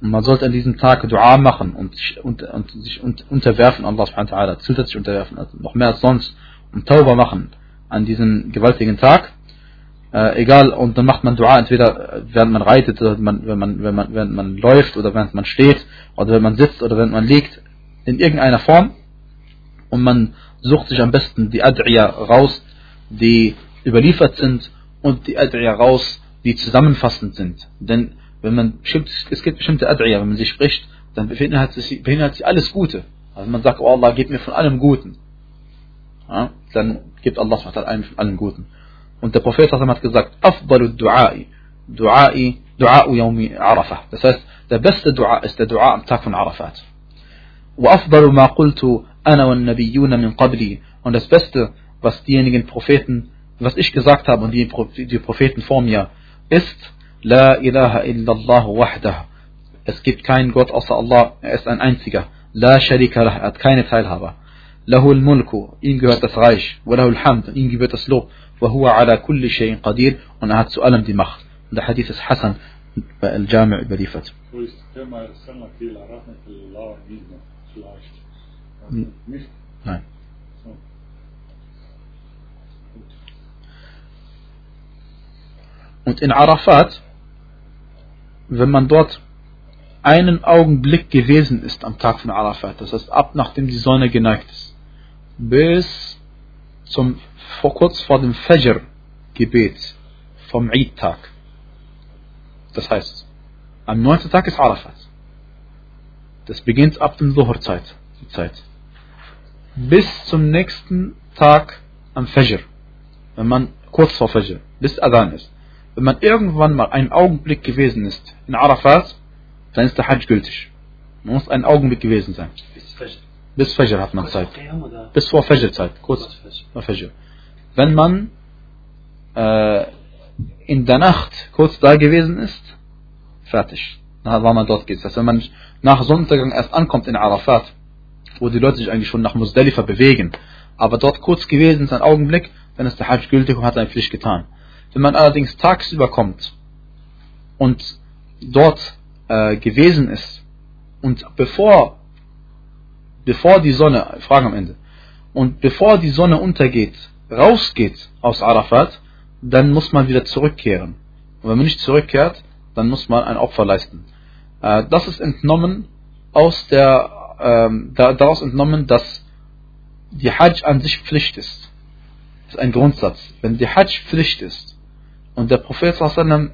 Und man sollte an diesem Tag Dua machen und, und, und sich unterwerfen, Allah subhanahu wa ta'ala, zusätzlich unterwerfen, also noch mehr als sonst, und Tauber machen an diesem gewaltigen Tag. Äh, egal, und dann macht man Dua entweder äh, während man reitet, oder man, wenn, man, wenn, man, während man läuft, oder während man steht, oder wenn man sitzt, oder wenn man liegt, in irgendeiner Form. Und man sucht sich am besten die Ad'iyah raus, die überliefert sind, und die Ad'iyah raus, die zusammenfassend sind. Denn wenn man es gibt bestimmte Ad'iyah, wenn man sie spricht, dann beinhaltet sich, beinhaltet sich alles Gute. Also man sagt, oh Allah, gib mir von allem Guten. Ja, dann gibt Allah einem von allem Guten. Und der Prophet hat gesagt, Afdalu Du'ai, Du'ai, Du'a'u Yawmi Arafah. Das heißt, der beste Dua ist der Dua am Tag von Arafat. وأفضل ما قلت أنا والنبيون من قبلي und das Beste, was diejenigen Propheten, was ich gesagt habe und die, die Propheten vor mir, ist La ilaha illallah wahdah. Es gibt keinen Gott außer Allah, er ist ein einziger. La sharika lah, er hat keine Teilhaber. Lahu al-mulku, ihm gehört das Reich. Wa lahu al-hamd, ihm gehört das Lob. Wa huwa ala kulli shay'in qadir, und er hat zu allem die Macht. Und der Hadith ist Hassan bei Al-Jami' überliefert. Nein. Und in Arafat wenn man dort einen Augenblick gewesen ist am Tag von Arafat, das heißt ab nachdem die Sonne geneigt ist, bis zum vor, kurz vor dem Fajr-Gebet vom Eid-Tag. Das heißt, am neunten Tag ist Arafat. Das beginnt ab dem Dhuhr-Zeit, die Zeit. Bis zum nächsten Tag am Fajr, wenn man kurz vor Fajr, bis Adhan ist. Wenn man irgendwann mal einen Augenblick gewesen ist in Arafat, dann ist der Hajj gültig. Man muss einen Augenblick gewesen sein. Bis Fajr. Bis Fajr hat man Kurz Zeit. vor? Bis vor Fajr-Zeit, kurz vor Fajr. Wenn man äh, in der Nacht kurz da gewesen ist, fertig. Dann war man dort geht. Das heißt, wenn man nach Sonnenuntergang erst ankommt in Arafat, wo die Leute sich eigentlich schon nach Musdalifa bewegen, aber dort kurz gewesen ist, ein Augenblick, dann ist der Hajj gültig und hat seine Pflicht getan. Wenn man allerdings tagsüber kommt und dort äh, gewesen ist und bevor bevor die Sonne, Fragen am Ende, und bevor die Sonne untergeht, rausgeht aus Arafat, dann muss man wieder zurückkehren. Und wenn man nicht zurückkehrt, dann muss man ein Opfer leisten. Äh, das ist entnommen aus der, ähm, da, daraus entnommen, dass die Hajj an sich Pflicht ist. Das ist ein Grundsatz. Wenn die Hajj Pflicht ist und der Prophet sallam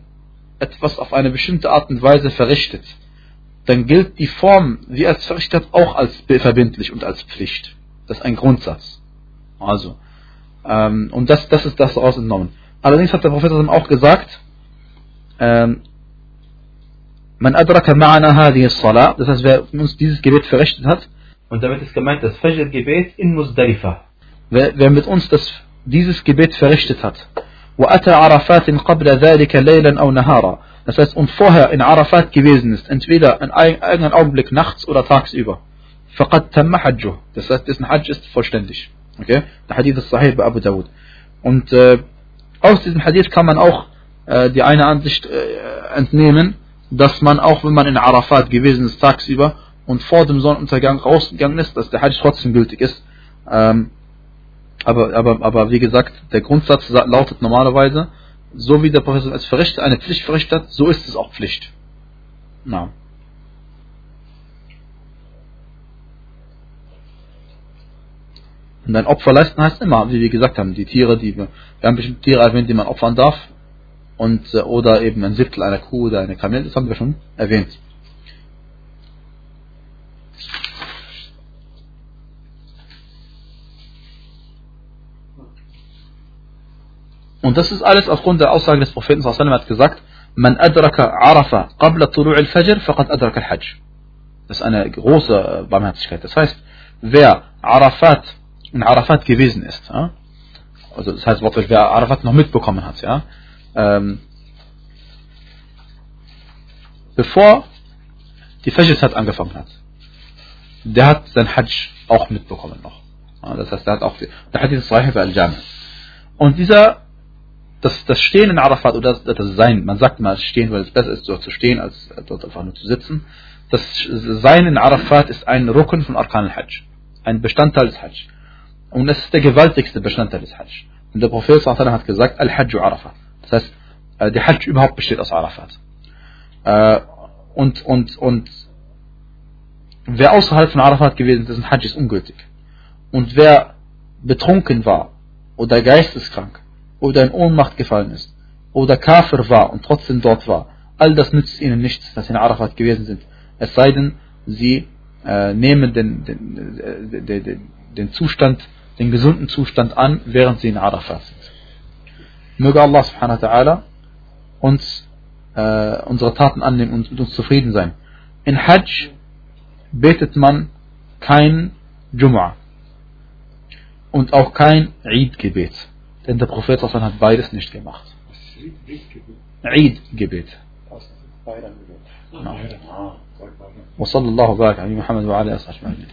etwas auf eine bestimmte Art und Weise verrichtet, dann gilt die Form, wie er es verrichtet, auch als verbindlich und als Pflicht. Das ist ein Grundsatz. Also, ähm, und das, das ist das daraus entnommen. Allerdings hat der Prophet auch gesagt, ähm, man adraka ma'ana hadhihi salah, das heißt, wer uns dieses Gebet verrichtet hat, und damit ist gemeint das Fajr-Gebet in Muzdalifa. Wer, wer mit uns das, dieses Gebet verrichtet hat, وأتى عرفات قبل ذلك ليلا أو نهارا das heißt, und vorher in Arafat gewesen ist, entweder in irgendeinem Augenblick nachts oder tagsüber, فقد تم حجه. Das heißt, dessen Hajj ist vollständig. Okay? Der Hadith ist Sahih bei Abu Dawud. Und äh, aus diesem Hadith kann man auch äh, die eine Ansicht äh, entnehmen, dass man auch, wenn man in Arafat gewesen ist tagsüber und vor dem Sonnenuntergang rausgegangen ist, dass der Hajj trotzdem gültig ist. Ähm, aber, aber, aber wie gesagt, der Grundsatz lautet normalerweise, so wie der Professor als verrichtet, eine Pflicht verrichtet hat, so ist es auch Pflicht. Na. Und ein Opfer leisten heißt immer, wie wir gesagt haben, die Tiere, die wir, wir haben bestimmte Tiere erwähnt, die man opfern darf, und, äh, oder eben ein Siebtel einer Kuh oder einer Kamel, das haben wir schon erwähnt. Und das ist alles aufgrund der Aussage des Propheten, sallallahu hat gesagt, man adraka arafa qabla tulu' al-fajr, faqad adraka al-hajj. Das ist eine große Barmherzigkeit. Das heißt, wer Arafat, in Arafat gewesen ist, ja, also das heißt wortwörtlich, wer Arafat noch mitbekommen hat, ja, ähm, bevor die Fajr-Zeit angefangen hat, der hat sein Hajj auch mitbekommen noch. Ja, das heißt, der hat auch, der Hadith ist Sahih al-Jami. Und dieser das, das Stehen in Arafat oder das, das Sein, man sagt mal Stehen, weil es besser ist, dort zu stehen, als dort einfach nur zu sitzen. Das Sein in Arafat ist ein Rücken von Arkan al-Hajj, ein Bestandteil des Hajj. Und es ist der gewaltigste Bestandteil des Hajj. Und der Prophet hat gesagt, Al-Hajj Arafat. Das heißt, äh, der Hajj überhaupt besteht aus Arafat. Äh, und, und, und wer außerhalb von Arafat gewesen ist, dessen Hajj ist ungültig. Und wer betrunken war oder geisteskrank oder in Ohnmacht gefallen ist oder Kafir war und trotzdem dort war, all das nützt ihnen nichts, dass sie in Arafat gewesen sind. Es sei denn, sie äh, nehmen den, den, den, den, den Zustand, den gesunden Zustand an, während sie in Arafat sind. Möge Allah subhanahu wa ta'ala uns äh, unsere Taten annehmen und mit uns zufrieden sein. In Hajj betet man kein Jum'ah und auch kein Eid-Gebet. Denn der Prophet hat beides nicht gemacht. Eid-Gebet. وصلى الله وبارك على محمد وعلى اله وصحبه اجمعين